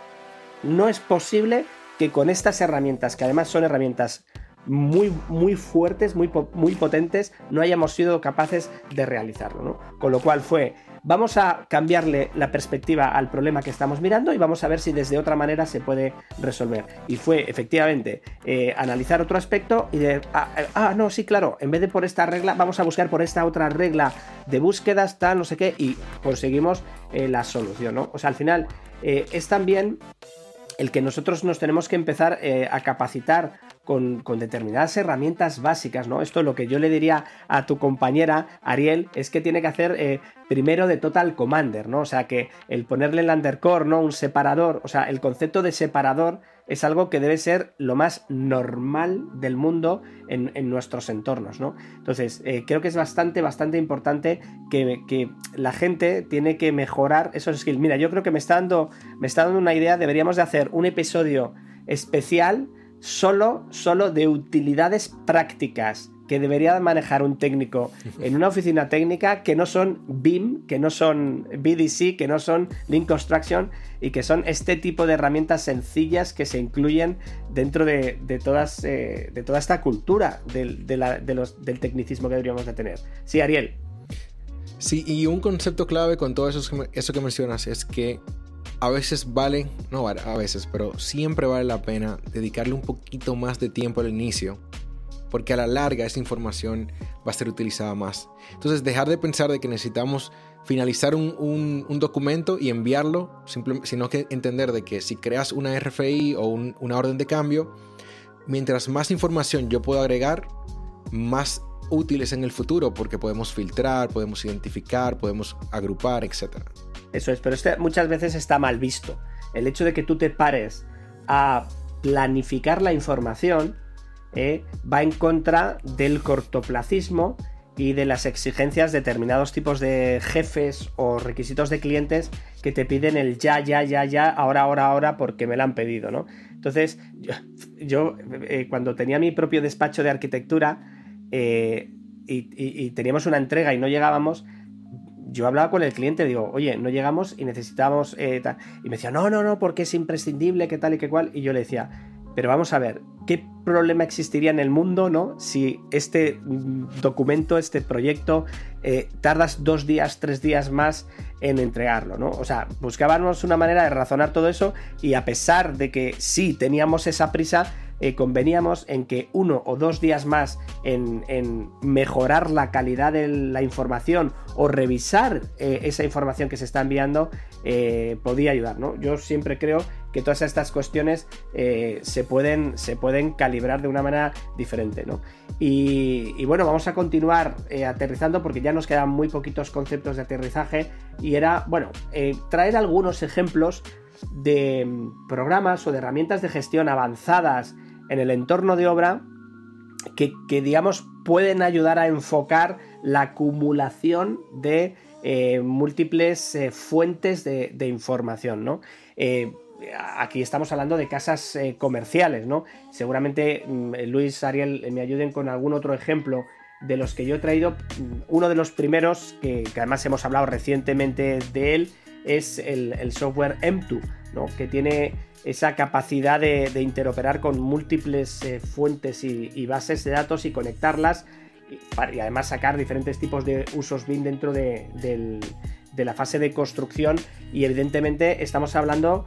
no es posible que con estas herramientas, que además son herramientas muy, muy fuertes, muy, muy potentes, no hayamos sido capaces de realizarlo. ¿no? Con lo cual fue, vamos a cambiarle la perspectiva al problema que estamos mirando y vamos a ver si desde otra manera se puede resolver. Y fue efectivamente eh, analizar otro aspecto y de, ah, eh, ah, no, sí, claro, en vez de por esta regla, vamos a buscar por esta otra regla de búsquedas, tal, no sé qué, y conseguimos eh, la solución, ¿no? O sea, al final es también el que nosotros nos tenemos que empezar a capacitar con, determinadas herramientas básicas, ¿no? Esto lo que yo le diría a tu compañera, Ariel, es que tiene que hacer eh, primero de Total Commander, ¿no? O sea, que el ponerle el undercore, ¿no? Un separador, o sea, el concepto de separador es algo que debe ser lo más normal del mundo en, nuestros entornos, ¿no? Entonces, eh, creo que es bastante, bastante importante que, que, la gente tiene que mejorar esos skills. Mira, yo creo que me está dando, me está dando una idea, deberíamos de hacer un episodio especial solo, solo de utilidades prácticas que debería manejar un técnico en una oficina técnica que no son BIM, que no son BDC, que no son Link Construction y que son este tipo de herramientas sencillas que se incluyen dentro de, todas, eh, de toda esta cultura del, del tecnicismo que deberíamos de tener. Sí, Ariel. Sí, y un concepto clave con todo eso, eso que mencionas es que a veces vale, no a veces, pero siempre vale la pena dedicarle un poquito más de tiempo al inicio, porque a la larga esa información va a ser utilizada más. Entonces, dejar de pensar de que necesitamos finalizar un, documento y enviarlo, sino que entender de que si creas una RFI o una orden de cambio, mientras más información yo puedo agregar, más útiles en el futuro, porque podemos filtrar, podemos identificar, podemos agrupar, etcétera. Eso es, pero este muchas veces está mal visto. El hecho de que tú te pares a planificar la información eh, va en contra del cortoplacismo y de las exigencias de determinados tipos de jefes o requisitos de clientes que te piden el ya, ya, ya, ya, ahora, ahora, ahora, porque me lo han pedido, ¿no? Entonces, yo, eh, cuando tenía mi propio despacho de arquitectura eh, y, teníamos una entrega y no llegábamos, yo hablaba con el cliente, digo, oye, no llegamos y necesitamos. Eh, y me decía, no, no, no, porque es imprescindible, que tal y que cual. Y yo le decía, pero vamos a ver, ¿qué problema existiría en el mundo, no? Si este mm, documento, este proyecto, eh, tardas dos días, tres días más en entregarlo, ¿no? O sea, buscábamos una manera de razonar todo eso y a pesar de que sí teníamos esa prisa, eh, conveníamos en que uno o dos días más en, mejorar la calidad de la información o revisar eh, esa información que se está enviando eh, podía ayudar. ¿no? Yo siempre creo que todas estas cuestiones se, pueden, se pueden calibrar de una manera diferente. ¿no? Y, y, bueno, vamos a continuar aterrizando porque ya nos quedan muy poquitos conceptos de aterrizaje y era, bueno, traer algunos ejemplos de mm, programas o de herramientas de gestión avanzadas en el entorno de obra que, digamos, pueden ayudar a enfocar la acumulación de eh, múltiples eh, fuentes de, información, ¿no? Eh, aquí estamos hablando de casas comerciales, ¿no? Seguramente mm, Luis, Ariel, me ayuden con algún otro ejemplo de los que yo he traído. Mm, uno de los primeros, que, además hemos hablado recientemente de él, es el, el software M2, ¿no? Que tiene esa capacidad de, interoperar con múltiples eh, fuentes y, bases de datos y conectarlas y, además sacar diferentes tipos de usos BIM dentro de, la fase de construcción y evidentemente estamos hablando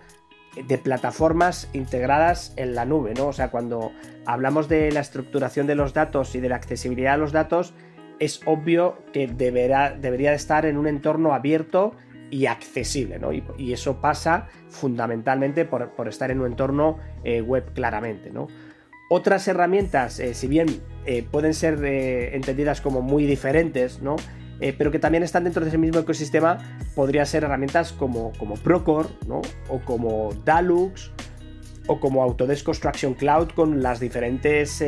de plataformas integradas en la nube, ¿no? O sea, cuando hablamos de la estructuración de los datos y de la accesibilidad a los datos, es obvio que deberá, debería estar en un entorno abierto y accesible, ¿no? Y, eso pasa fundamentalmente por, estar en un entorno eh, web claramente, ¿no? Otras herramientas, eh, si bien eh, pueden ser entendidas como muy diferentes, ¿no? pero que también están dentro de ese mismo ecosistema, podrían ser herramientas como, como Procore, ¿no? O como Dalux, o como Autodesk Construction Cloud con las diferentes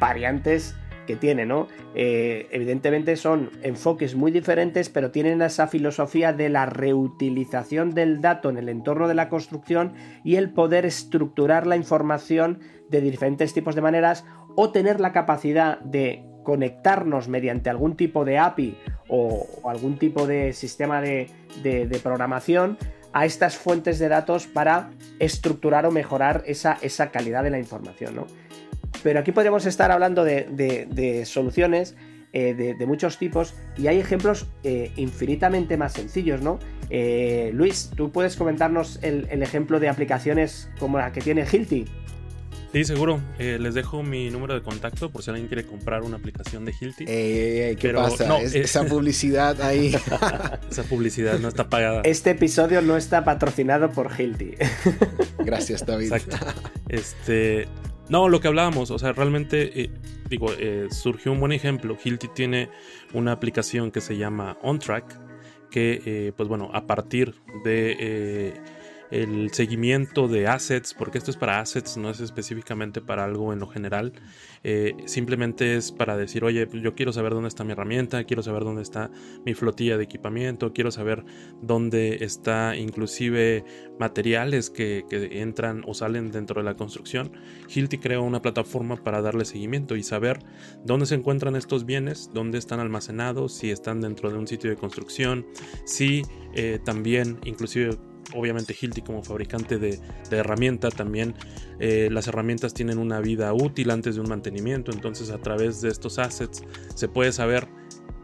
variantes que tiene, ¿no? Eh, evidentemente son enfoques muy diferentes, pero tienen esa filosofía de la reutilización del dato en el entorno de la construcción y el poder estructurar la información de diferentes tipos de maneras o tener la capacidad de conectarnos mediante algún tipo de API o, algún tipo de sistema de, programación a estas fuentes de datos para estructurar o mejorar esa, esa calidad de la información. ¿no? Pero aquí podríamos estar hablando de, soluciones eh, de, muchos tipos y hay ejemplos eh, infinitamente más sencillos, ¿no? Eh, Luis, ¿tú puedes comentarnos el, ejemplo de aplicaciones como la que tiene Hilti? Sí, seguro. les dejo mi número de contacto por si alguien quiere comprar una aplicación de Hilti. ¿Qué pasa? esa publicidad ahí. esa publicidad no está pagada. Este episodio no está patrocinado por Hilti. Gracias, David. Exacto. Este, no, lo que hablábamos, o sea, realmente, eh, digo, eh, surgió un buen ejemplo. Hilti tiene una aplicación que se llama OnTrack, que, eh, pues bueno, a partir de el seguimiento de assets, porque esto es para assets, no es específicamente para algo en lo general. Eh, simplemente es para decir, oye, yo quiero saber dónde está mi herramienta, quiero saber dónde está mi flotilla de equipamiento, quiero saber dónde está inclusive materiales que, entran o salen dentro de la construcción. Hilti creó una plataforma para darle seguimiento y saber dónde se encuentran estos bienes, dónde están almacenados, si están dentro de un sitio de construcción, si eh, también inclusive obviamente Hilti como fabricante de, herramienta también eh, las herramientas tienen una vida útil antes de un mantenimiento entonces a través de estos assets se puede saber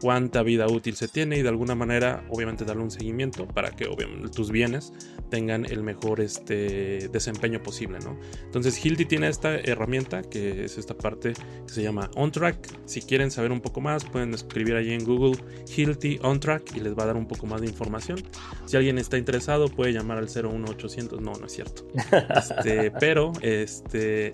cuánta vida útil se tiene y de alguna manera obviamente darle un seguimiento para que tus bienes tengan el mejor este, desempeño posible. ¿no? Entonces Hilti tiene esta herramienta que es esta parte que se llama OnTrack. Si quieren saber un poco más pueden escribir allí en Google Hilti OnTrack y les va a dar un poco más de información. Si alguien está interesado puede llamar al 01800. No, no es cierto. Este, pero este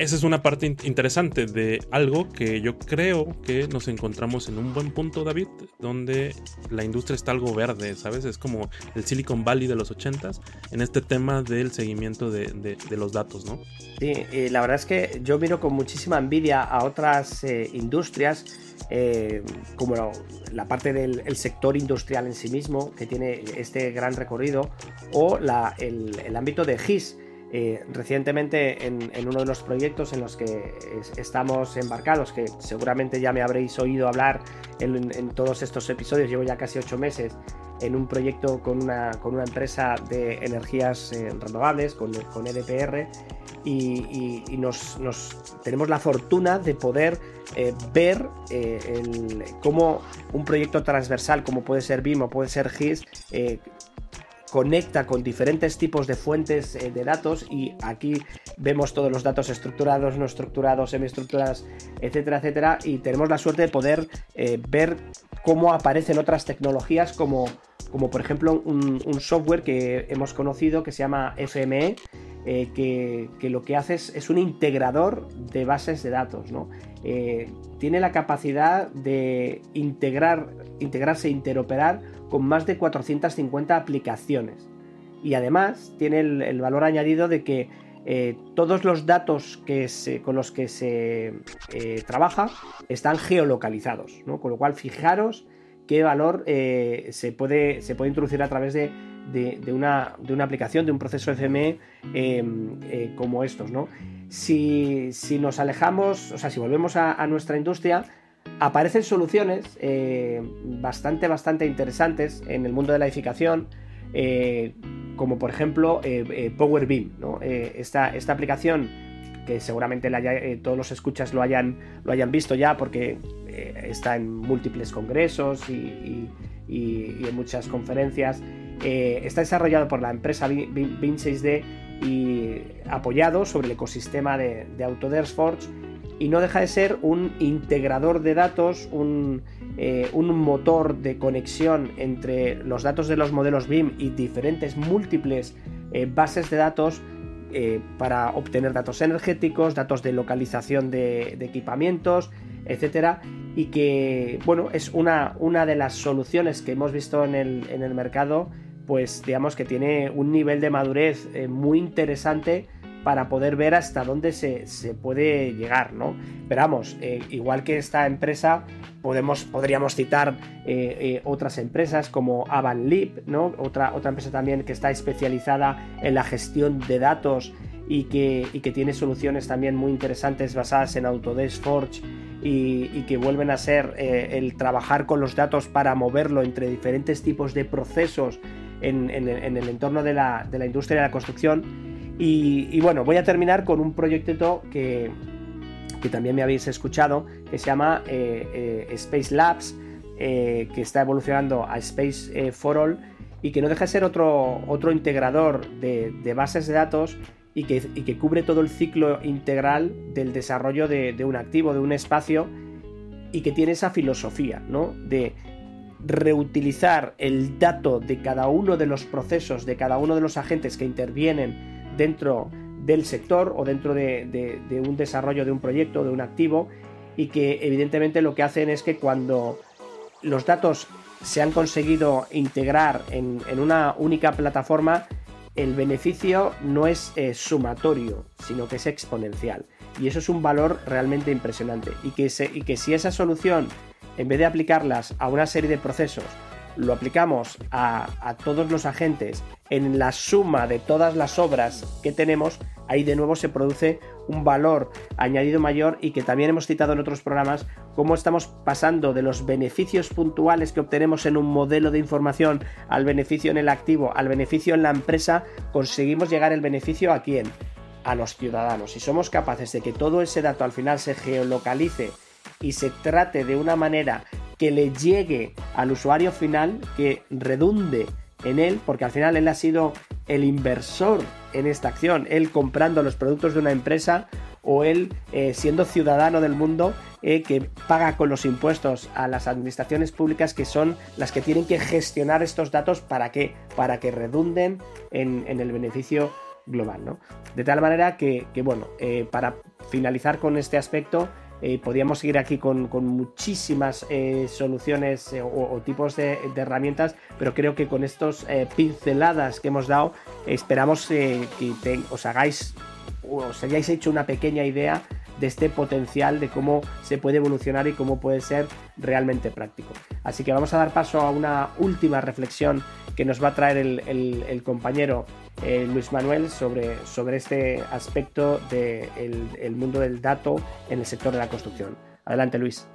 esa es una parte interesante de algo que yo creo que nos encontramos en un buen punto, David, donde la industria está algo verde, ¿sabes? Es como el Silicon Valley de los 80s en este tema del seguimiento de, los datos, ¿no? Sí, y la verdad es que yo miro con muchísima envidia a otras eh, industrias. Eh, como la parte del sector industrial en sí mismo, que tiene este gran recorrido, o el, el ámbito de GIS, eh, recientemente en, uno de los proyectos en los que estamos embarcados, que seguramente ya me habréis oído hablar en, todos estos episodios, llevo ya casi ocho meses en un proyecto con una, con una empresa de energías eh, renovables, con, con EDPR, y, nos, tenemos la fortuna de poder eh, ver cómo un proyecto transversal como puede ser BIM o puede ser GIS conecta con diferentes tipos de fuentes eh, de datos y aquí vemos todos los datos estructurados, no estructurados, semiestructurados, etcétera, etcétera, y tenemos la suerte de poder eh, ver cómo aparecen otras tecnologías como, como por ejemplo un, software que hemos conocido que se llama FME, eh, que, lo que hace es, un integrador de bases de datos, ¿no? tiene la capacidad de integrar, integrarse e interoperar con más de 450 aplicaciones. Y además tiene el, valor añadido de que eh, todos los datos que con los que se eh, trabaja están geolocalizados, con lo cual fijaros qué valor eh, se, puede, se puede introducir a través de, una, aplicación, de un proceso FME em, como estos. ¿no? Si, nos alejamos, o sea, si volvemos a nuestra industria, aparecen soluciones eh, bastante, bastante interesantes en el mundo de la edificación, eh, como por ejemplo eh, Power BIM. Esta, esta, aplicación, que seguramente todos los escuchas lo hayan, lo hayan visto ya porque está en múltiples congresos y, en muchas conferencias, está desarrollado por la empresa BIM, 6D y apoyado sobre el ecosistema de, de Autodesk y no deja de ser un integrador de datos, un, eh, motor de conexión entre los datos de los modelos BIM y diferentes múltiples eh, bases de datos eh, para obtener datos energéticos, datos de localización de, equipamientos, etcétera, y que bueno, es una, una, de las soluciones que hemos visto en el, en el mercado, pues digamos que tiene un nivel de madurez muy interesante para poder ver hasta dónde se, puede llegar, ¿no? Pero vamos, eh, igual que esta empresa, podemos, podríamos citar eh, eh, otras empresas como Avanlip, ¿no? Otra, otra empresa también que está especializada en la gestión de datos y que, que tiene soluciones también muy interesantes basadas en Autodesk Forge y, y que vuelven a ser el trabajar con los datos para moverlo entre diferentes tipos de procesos en, el entorno de la, industria de la construcción. Y, bueno, voy a terminar con un proyecto que, que también me habéis escuchado, que se llama eh, eh, Space Labs, eh, que está evolucionando a Space for All y que no deja de ser otro, otro integrador de, bases de datos y que, que, cubre todo el ciclo integral del desarrollo de, de, un activo, de un espacio, y que tiene esa filosofía, ¿no? De reutilizar el dato de cada uno de los procesos, de cada uno de los agentes que intervienen dentro del sector o dentro de, un desarrollo de un proyecto, de un activo, y que evidentemente lo que hacen es que cuando los datos se han conseguido integrar en, una única plataforma, el beneficio no es eh, sumatorio, sino que es exponencial. Y eso es un valor realmente impresionante. Y que, y que si esa solución en vez de aplicarlas a una serie de procesos, lo aplicamos a, todos los agentes en la suma de todas las obras que tenemos, ahí de nuevo se produce un valor añadido mayor y que también hemos citado en otros programas, cómo estamos pasando de los beneficios puntuales que obtenemos en un modelo de información al beneficio en el activo, al beneficio en la empresa, conseguimos llegar el beneficio a quién? A los ciudadanos. Si somos capaces de que todo ese dato al final se geolocalice y se trate de una manera que le llegue al usuario final, que redunde en él, porque al final él ha sido el inversor en esta acción, él comprando los productos de una empresa o él eh, siendo ciudadano del mundo eh, que paga con los impuestos a las administraciones públicas que son las que tienen que gestionar estos datos para que, para que redunden en, el beneficio global. ¿no? De tal manera que, bueno, eh, para finalizar con este aspecto, eh, podríamos seguir aquí con, muchísimas eh, soluciones eh, o, tipos de, herramientas, pero creo que con estos pinceladas que hemos dado, esperamos que os hagáis os hayáis hecho una pequeña idea de este potencial de cómo se puede evolucionar y cómo puede ser realmente práctico. Así que vamos a dar paso a una última reflexión que nos va a traer el, compañero eh, Luis Manuel sobre, sobre este aspecto del mundo del dato en el sector de la construcción. Adelante Luis.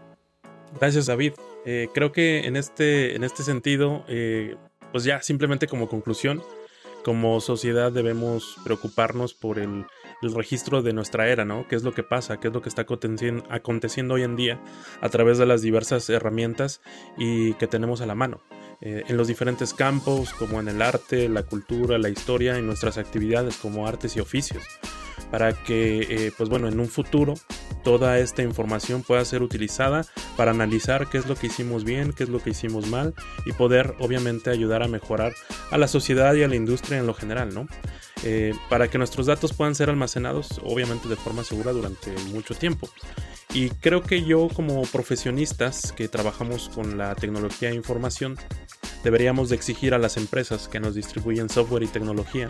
Gracias David. Eh, creo que en este, en este sentido, eh, pues ya simplemente como conclusión, como sociedad debemos preocuparnos por el el registro de nuestra era, ¿no? ¿Qué es lo que pasa? ¿Qué es lo que está aconteciendo hoy en día a través de las diversas herramientas y que tenemos a la mano? Eh, en los diferentes campos, como en el arte, la cultura, la historia y nuestras actividades como artes y oficios para que, eh, pues bueno, en un futuro toda esta información pueda ser utilizada para analizar qué es lo que hicimos bien, qué es lo que hicimos mal y poder obviamente ayudar a mejorar a la sociedad y a la industria en lo general, ¿no? Eh, para que nuestros datos puedan ser almacenados obviamente de forma segura durante mucho tiempo. Y creo que yo como profesionistas que trabajamos con la tecnología e información, deberíamos de exigir a las empresas que nos distribuyen software y tecnología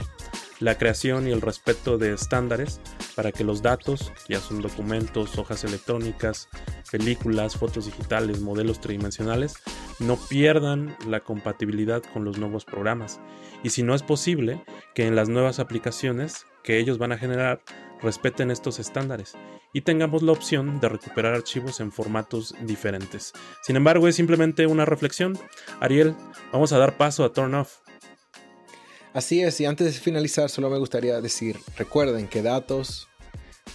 la creación y el respeto de estándares para que los datos, ya son documentos, hojas electrónicas, películas, fotos digitales, modelos tridimensionales, no pierdan la compatibilidad con los nuevos programas. Y si no es posible, que en las nuevas aplicaciones que ellos van a generar respeten estos estándares y tengamos la opción de recuperar archivos en formatos diferentes. Sin embargo, es simplemente una reflexión. Ariel, vamos a dar paso a Turn Off. Así es, y antes de finalizar, solo me gustaría decir, recuerden que datos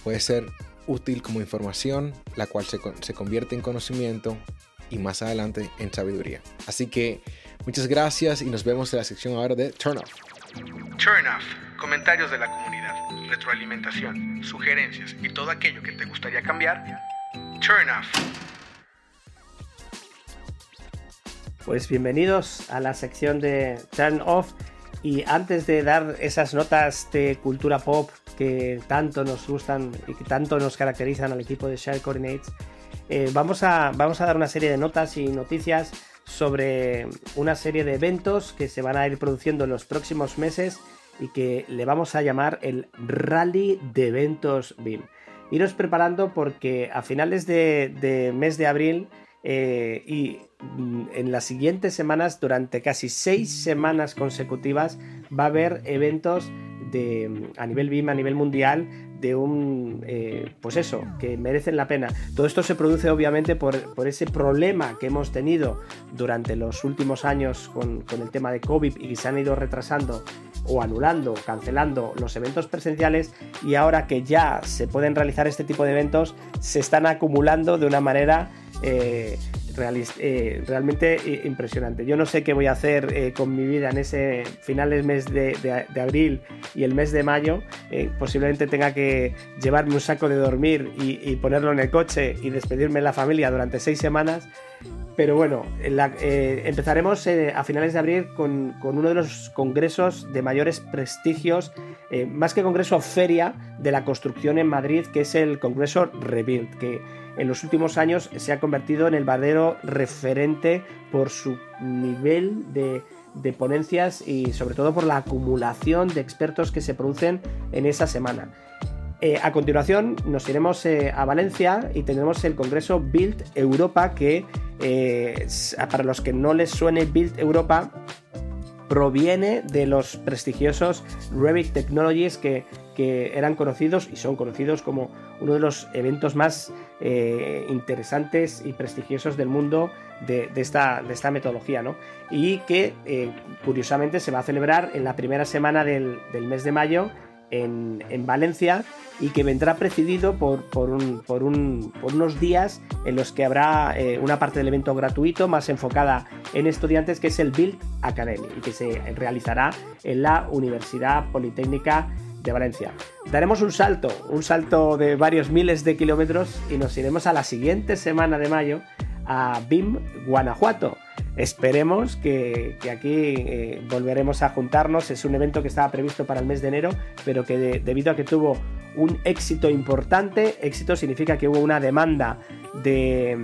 puede ser útil como información, la cual se, se convierte en conocimiento y más adelante en sabiduría. Así que muchas gracias y nos vemos en la sección ahora de Turn Off. Turn Off, comentarios de la comunidad, retroalimentación, sugerencias y todo aquello que te gustaría cambiar. Turn Off. Pues bienvenidos a la sección de Turn Off y antes de dar esas notas de cultura pop que tanto nos gustan y que tanto nos caracterizan al equipo de Share Coordinates, eh, vamos, a, vamos a dar una serie de notas y noticias sobre una serie de eventos que se van a ir produciendo en los próximos meses y que le vamos a llamar el Rally de Eventos BIM. Iros preparando porque a finales de mes de abril eh, y mm, en las siguientes semanas, durante casi seis semanas consecutivas, va a haber eventos a nivel BIM, a nivel mundial, de un, eh, pues eso, que merecen la pena. Todo esto se produce obviamente por, ese problema que hemos tenido durante los últimos años con, con, el tema de COVID y que se han ido retrasando o anulando, cancelando los eventos presenciales y ahora que ya se pueden realizar este tipo de eventos, se están acumulando de una manera eh, eh, realmente eh, impresionante. Yo no sé qué voy a hacer con mi vida en ese finales mes de, abril y el mes de mayo. posiblemente tenga que llevarme un saco de dormir y, ponerlo en el coche y despedirme de la familia durante seis semanas. Pero bueno, empezaremos a finales de abril con, uno de los congresos de mayores prestigios, más que congreso, feria de la construcción en Madrid, que es el Congreso Rebuild, que en los últimos años se ha convertido en el verdadero referente por su nivel de, ponencias y sobre todo por la acumulación de expertos que se producen en esa semana. Eh, a continuación nos iremos eh, a Valencia y tendremos el Congreso Build Europa que eh, para los que no les suene Build Europa proviene de los prestigiosos Revit Technologies que, que eran conocidos y son conocidos como uno de los eventos más eh, interesantes y prestigiosos del mundo de, esta, de esta, metodología, ¿no? Y que eh, curiosamente se va a celebrar en la primera semana del, mes de mayo en, Valencia y que vendrá precedido por, por, unos días en los que habrá eh, una parte del evento gratuito más enfocada en estudiantes que es el Build Academy y que se realizará en la Universidad Politécnica de Valencia. Daremos un salto, un salto de varios miles de kilómetros y nos iremos a la siguiente semana de mayo a BIM, Guanajuato. Esperemos que, aquí eh, volveremos a juntarnos. Es un evento que estaba previsto para el mes de enero, pero que debido a que tuvo un éxito importante, éxito significa que hubo una demanda de,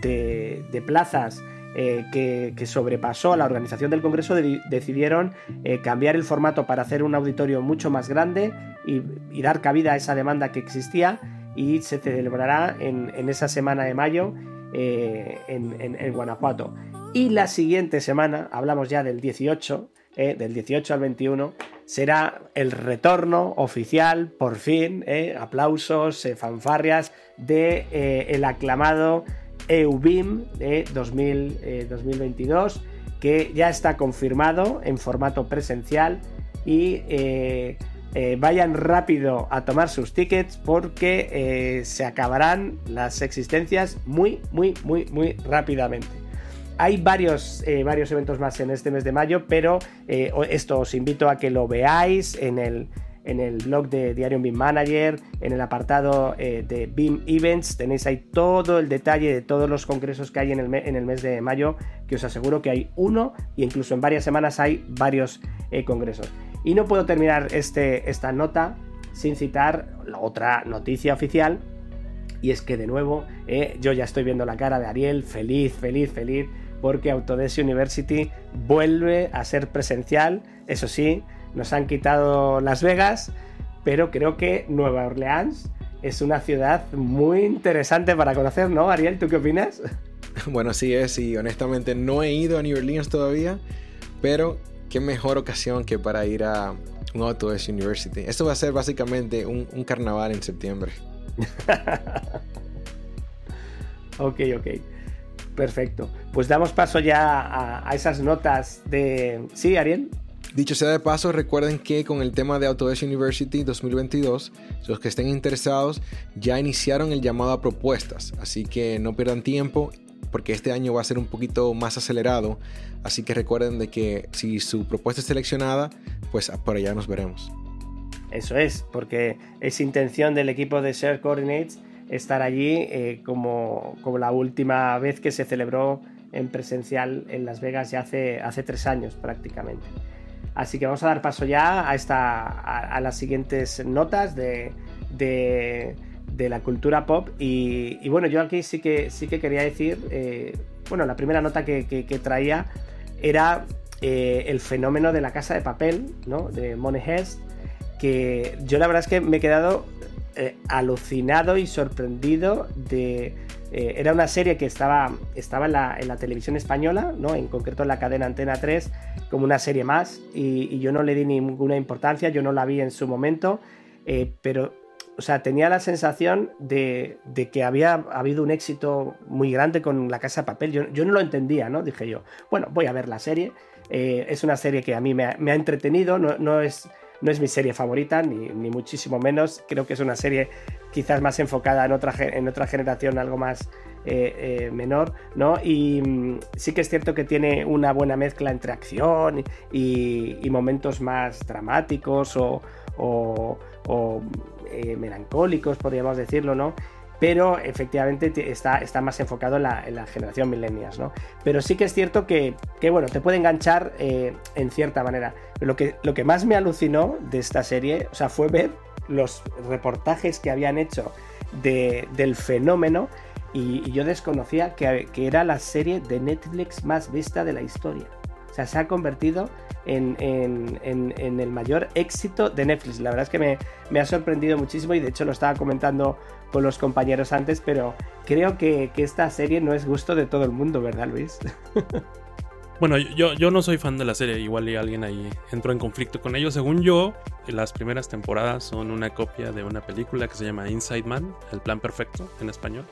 de plazas eh, que, sobrepasó la organización del Congreso, decidieron eh, cambiar el formato para hacer un auditorio mucho más grande y, dar cabida a esa demanda que existía y se celebrará en, esa semana de mayo eh, en, Guanajuato. Y la siguiente semana, hablamos ya del 18, del 18 al 21, será el retorno oficial, por fin, aplausos, fanfarrias, de el aclamado EUBIM de 2022, eh, que ya está confirmado en formato presencial y eh, eh, vayan rápido a tomar sus tickets porque se acabarán las existencias muy, muy, muy, muy rápidamente. Hay varios, varios eventos más en este mes de mayo, pero esto os invito a que lo veáis en el, en el blog de Diario BIM Manager, en el apartado eh, de BIM Events, tenéis ahí todo el detalle de todos los congresos que hay en el, en el, mes de mayo, que os aseguro que hay uno e incluso en varias semanas hay varios eh, congresos. Y no puedo terminar este, esta nota sin citar la otra noticia oficial, y es que de nuevo eh, yo ya estoy viendo la cara de Ariel, feliz, feliz, feliz, porque Autodesk University vuelve a ser presencial, eso sí, nos han quitado Las Vegas, pero creo que Nueva Orleans es una ciudad muy interesante para conocer, ¿no? Ariel, ¿tú qué opinas? Bueno, sí es, y honestamente no he ido a New Orleans todavía, pero qué mejor ocasión que para ir a un Autodesk University. Esto va a ser básicamente un, carnaval en septiembre. ok, ok. Perfecto. Pues damos paso ya a, a esas notas de... Sí, Ariel. Dicho sea de paso, recuerden que con el tema de Autodesk University 2022, los que estén interesados ya iniciaron el llamado a propuestas, así que no pierdan tiempo porque este año va a ser un poquito más acelerado, así que recuerden de que si su propuesta es seleccionada, pues por allá nos veremos. Eso es, porque es intención del equipo de Share Coordinates estar allí eh, como, como, la última vez que se celebró en presencial en Las Vegas ya hace, hace tres años prácticamente. Así que vamos a dar paso ya a, esta, a, las siguientes notas de, la cultura pop. Y, bueno, yo aquí sí que, sí que quería decir, eh, bueno, la primera nota que, traía era eh, el fenómeno de la casa de papel, ¿no? De Money que yo la verdad es que me he quedado eh, alucinado y sorprendido de eh, era una serie que estaba, estaba en, la, televisión española, ¿no? en concreto en la cadena Antena 3, como una serie más, y, yo no le di ninguna importancia, yo no la vi en su momento, eh, pero, o sea, tenía la sensación de, que había habido un éxito muy grande con La Casa de Papel, yo, yo no lo entendía, ¿no? Dije yo, bueno, voy a ver la serie, es una serie que a mí me ha, entretenido, no, es, no es mi serie favorita, ni, ni muchísimo menos, creo que es una serie quizás más enfocada en otra, en otra generación, algo más eh, eh, menor, ¿no? Y mm, sí que es cierto que tiene una buena mezcla entre acción y, momentos más dramáticos o, eh, melancólicos, podríamos decirlo, ¿no? Pero efectivamente está, está más enfocado en la, generación millennials, ¿no? Pero sí que es cierto que, bueno, te puede enganchar en cierta manera. lo que, lo que más me alucinó de esta serie, o sea, fue ver los reportajes que habían hecho del fenómeno y, yo desconocía que, era la serie de Netflix más vista de la historia. O sea, se ha convertido en, el mayor éxito de Netflix. La verdad es que me, ha sorprendido muchísimo y de hecho lo estaba comentando con los compañeros antes, pero creo que, esta serie no es gusto de todo el mundo, ¿verdad, Luis? Bueno, yo, yo no soy fan de la serie, igual y alguien ahí entró en conflicto con ellos. Según yo, las primeras temporadas son una copia de una película que se llama Inside Man, El Plan Perfecto en español.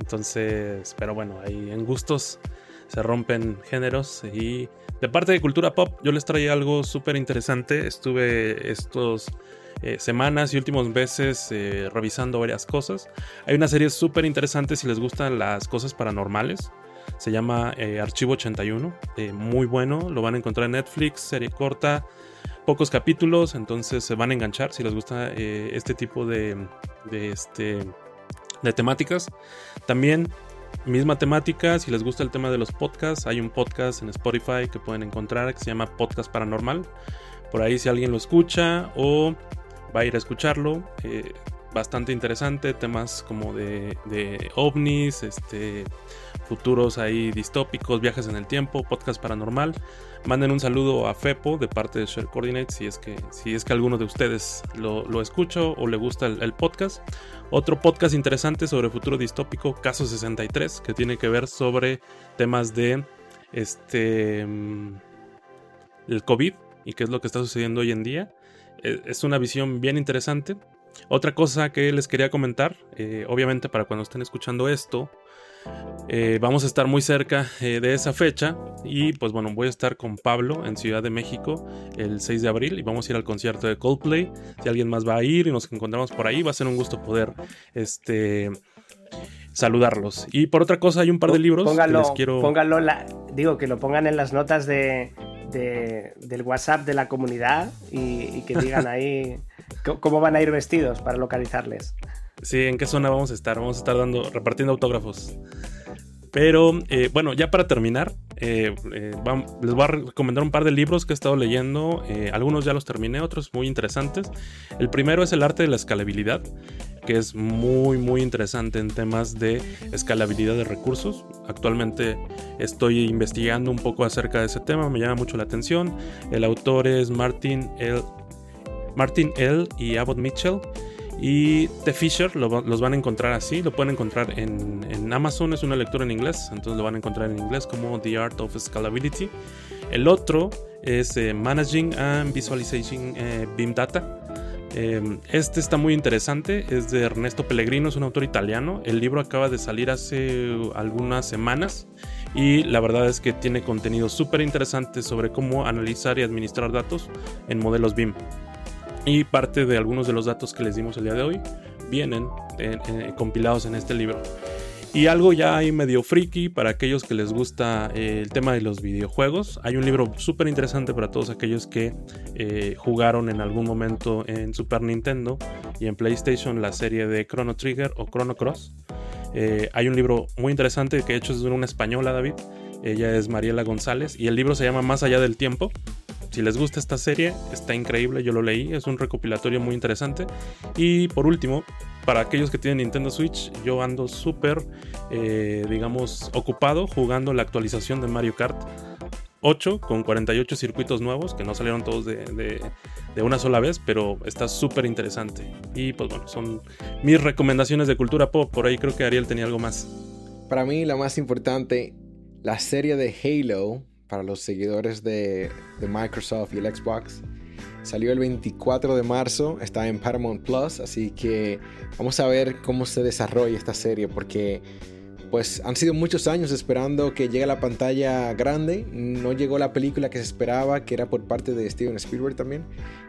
Entonces, pero bueno, ahí en gustos se rompen géneros y de parte de cultura pop yo les traía algo súper interesante. Estuve estos eh, semanas y últimos meses eh, revisando varias cosas. Hay una serie súper interesante si les gustan las cosas paranormales. Se llama eh, Archivo 81. Eh, muy bueno. Lo van a encontrar en Netflix. Serie corta. Pocos capítulos. Entonces se van a enganchar si les gusta este tipo de, de, este, de temáticas. También misma temática. Si les gusta el tema de los podcasts. Hay un podcast en Spotify que pueden encontrar que se llama Podcast Paranormal. Por ahí si alguien lo escucha o va a ir a escucharlo bastante interesante, temas como de, de ovnis, este, futuros ahí distópicos, viajes en el tiempo, podcast paranormal. Manden un saludo a Fepo de parte de Share Coordinates si es que, si es que alguno de ustedes lo, lo escucha o le gusta el, podcast. Otro podcast interesante sobre futuro distópico, Caso 63, que tiene que ver sobre temas de este mm, el COVID y qué es lo que está sucediendo hoy en día. E, es una visión bien interesante. Otra cosa que les quería comentar, eh, obviamente para cuando estén escuchando esto, eh, vamos a estar muy cerca eh, de esa fecha y pues bueno, voy a estar con Pablo en Ciudad de México el 6 de abril y vamos a ir al concierto de Coldplay. Si alguien más va a ir y nos encontramos por ahí, va a ser un gusto poder este saludarlos. Y por otra cosa, hay un par de libros póngalo, que les quiero... Pónganlo, digo, que lo pongan en las notas de, del WhatsApp de la comunidad y que digan ahí cómo van a ir vestidos para localizarles. Sí, ¿en qué zona vamos a estar? Vamos a estar dando, repartiendo autógrafos. Pero eh, bueno, ya para terminar, eh, eh, les voy a recomendar un par de libros que he estado leyendo. algunos ya los terminé, otros muy interesantes. El primero es El arte de la escalabilidad, que es muy, muy interesante en temas de escalabilidad de recursos. Actualmente estoy investigando un poco acerca de ese tema, me llama mucho la atención. El autor es Martin L. Martin L. y Abbott Mitchell. Y The Fisher los van a encontrar así, lo pueden encontrar en, Amazon, es una lectura en inglés, entonces lo van a encontrar en inglés como The Art of Scalability. El otro es eh, Managing and Visualizing eh, BIM Data. Em, este está muy interesante, es de Ernesto Pellegrino, es un autor italiano. El libro acaba de salir hace algunas semanas y la verdad es que tiene contenido súper interesante sobre cómo analizar y administrar datos en modelos BIM. Y parte de algunos de los datos que les dimos el día de hoy vienen eh, eh, compilados en este libro. Y algo ya ahí medio friki para aquellos que les gusta eh, el tema de los videojuegos. Hay un libro súper interesante para todos aquellos que jugaron en algún momento en Super Nintendo y en PlayStation la serie de Chrono Trigger o Chrono Cross. hay un libro muy interesante que de hecho es de una española, David. Ella es Mariela González y el libro se llama Más allá del tiempo. Si les gusta esta serie, está increíble, yo lo leí, es un recopilatorio muy interesante. Y por último, para aquellos que tienen Nintendo Switch, yo ando súper, eh, digamos, ocupado jugando la actualización de Mario Kart 8 con 48 circuitos nuevos que no salieron todos de, una sola vez, pero está súper interesante. Y pues bueno, son mis recomendaciones de cultura pop. Por ahí creo que Ariel tenía algo más. Para mí la más importante, la serie de Halo para los seguidores de, Microsoft y el Xbox. Salió el 24 de marzo, está en Paramount Plus, así que vamos a ver cómo se desarrolla esta serie porque pues han sido muchos años esperando que llegue a la pantalla grande. No llegó la película que se esperaba, que era por parte de Steven Spielberg también.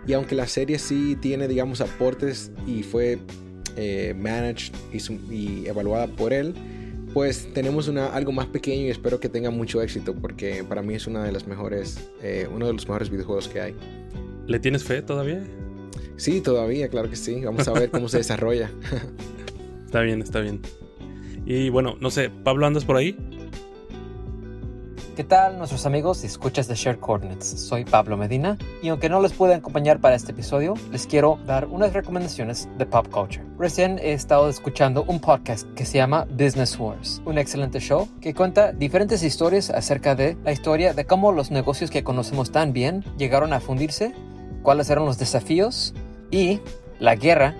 Y aunque la serie sí tiene, digamos, aportes y fue eh, managed y, evaluada por él, pues tenemos una, algo más pequeño y espero que tenga mucho éxito porque para mí es una de las mejores, eh, uno de los mejores videojuegos que hay. ¿Le tienes fe todavía? Sí, todavía, claro que sí. Vamos a ver cómo se desarrolla. está bien, está bien. Y bueno, no sé, Pablo, ¿andas por ahí? ¿Qué tal nuestros amigos y escuchas de Shared Coordinates? Soy Pablo Medina y aunque no les pueda acompañar para este episodio, les quiero dar unas recomendaciones de pop culture. Recién he estado escuchando un podcast que se llama Business Wars, un excelente show que cuenta diferentes historias acerca de la historia de cómo los negocios que conocemos tan bien llegaron a fundirse, cuáles eran los desafíos y la guerra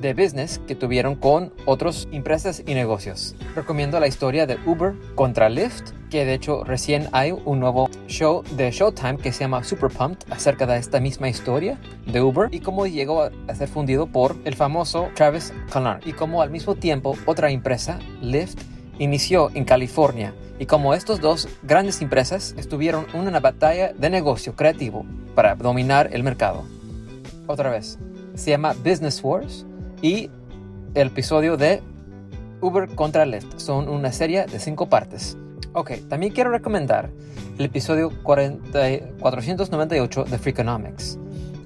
de business que tuvieron con otras empresas y negocios. Recomiendo la historia de Uber contra Lyft, que de hecho recién hay un nuevo show de Showtime que se llama Super Pumped acerca de esta misma historia de Uber y cómo llegó a ser fundido por el famoso Travis Kalanick y cómo al mismo tiempo otra empresa, Lyft, inició en California y cómo estos dos grandes empresas estuvieron en una batalla de negocio creativo para dominar el mercado. Otra vez, se llama Business Wars y el episodio de Uber contra Lyft. Son una serie de cinco partes. Ok, también quiero recomendar el episodio 498 de Freakonomics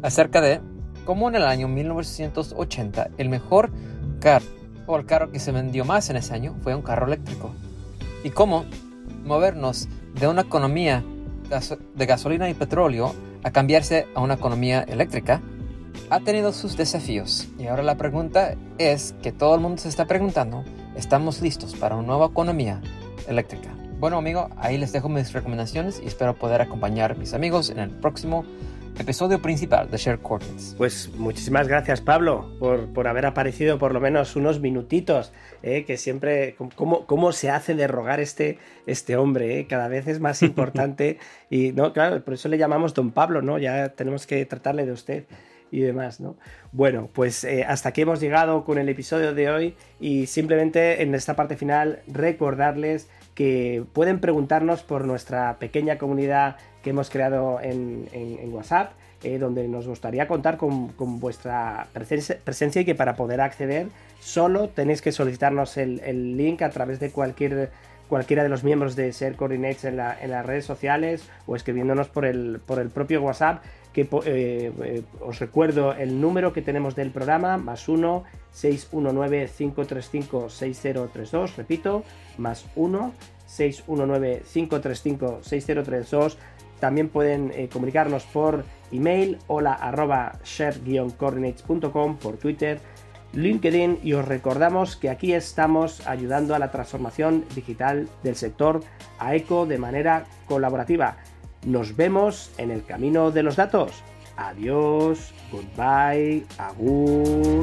acerca de cómo en el año 1980 el mejor carro o el carro que se vendió más en ese año fue un carro eléctrico y cómo movernos de una economía de gasolina y petróleo a cambiarse a una economía eléctrica ha tenido sus desafíos y ahora la pregunta es que todo el mundo se está preguntando, ¿estamos listos para una nueva economía eléctrica? Bueno amigo, ahí les dejo mis recomendaciones y espero poder acompañar a mis amigos en el próximo episodio principal de Share Coordinates. Pues muchísimas gracias Pablo por, por haber aparecido por lo menos unos minutitos, eh, que siempre, ¿cómo, cómo se hace de rogar este, este hombre? Eh? Cada vez es más importante y no, claro, por eso le llamamos don Pablo, ¿no? Ya tenemos que tratarle de usted y demás, ¿no? Bueno, pues eh, hasta aquí hemos llegado con el episodio de hoy y simplemente en esta parte final recordarles que pueden preguntarnos por nuestra pequeña comunidad que hemos creado en, WhatsApp, eh, donde nos gustaría contar con, vuestra presencia, y que para poder acceder solo tenéis que solicitarnos el, link a través de cualquier cualquiera de los miembros de Ser Coordinates en, en, las redes sociales o escribiéndonos por el, por el propio WhatsApp eh, eh, os recuerdo el número que tenemos del programa, más 1 619-535-6032, repito, más 1 619-535-6032. También pueden eh, comunicarnos por email, hola arroba share-coordinates.com, por Twitter, LinkedIn y os recordamos que aquí estamos ayudando a la transformación digital del sector AECO de manera colaborativa. Nos vemos en el camino de los datos. Adiós, goodbye, agur.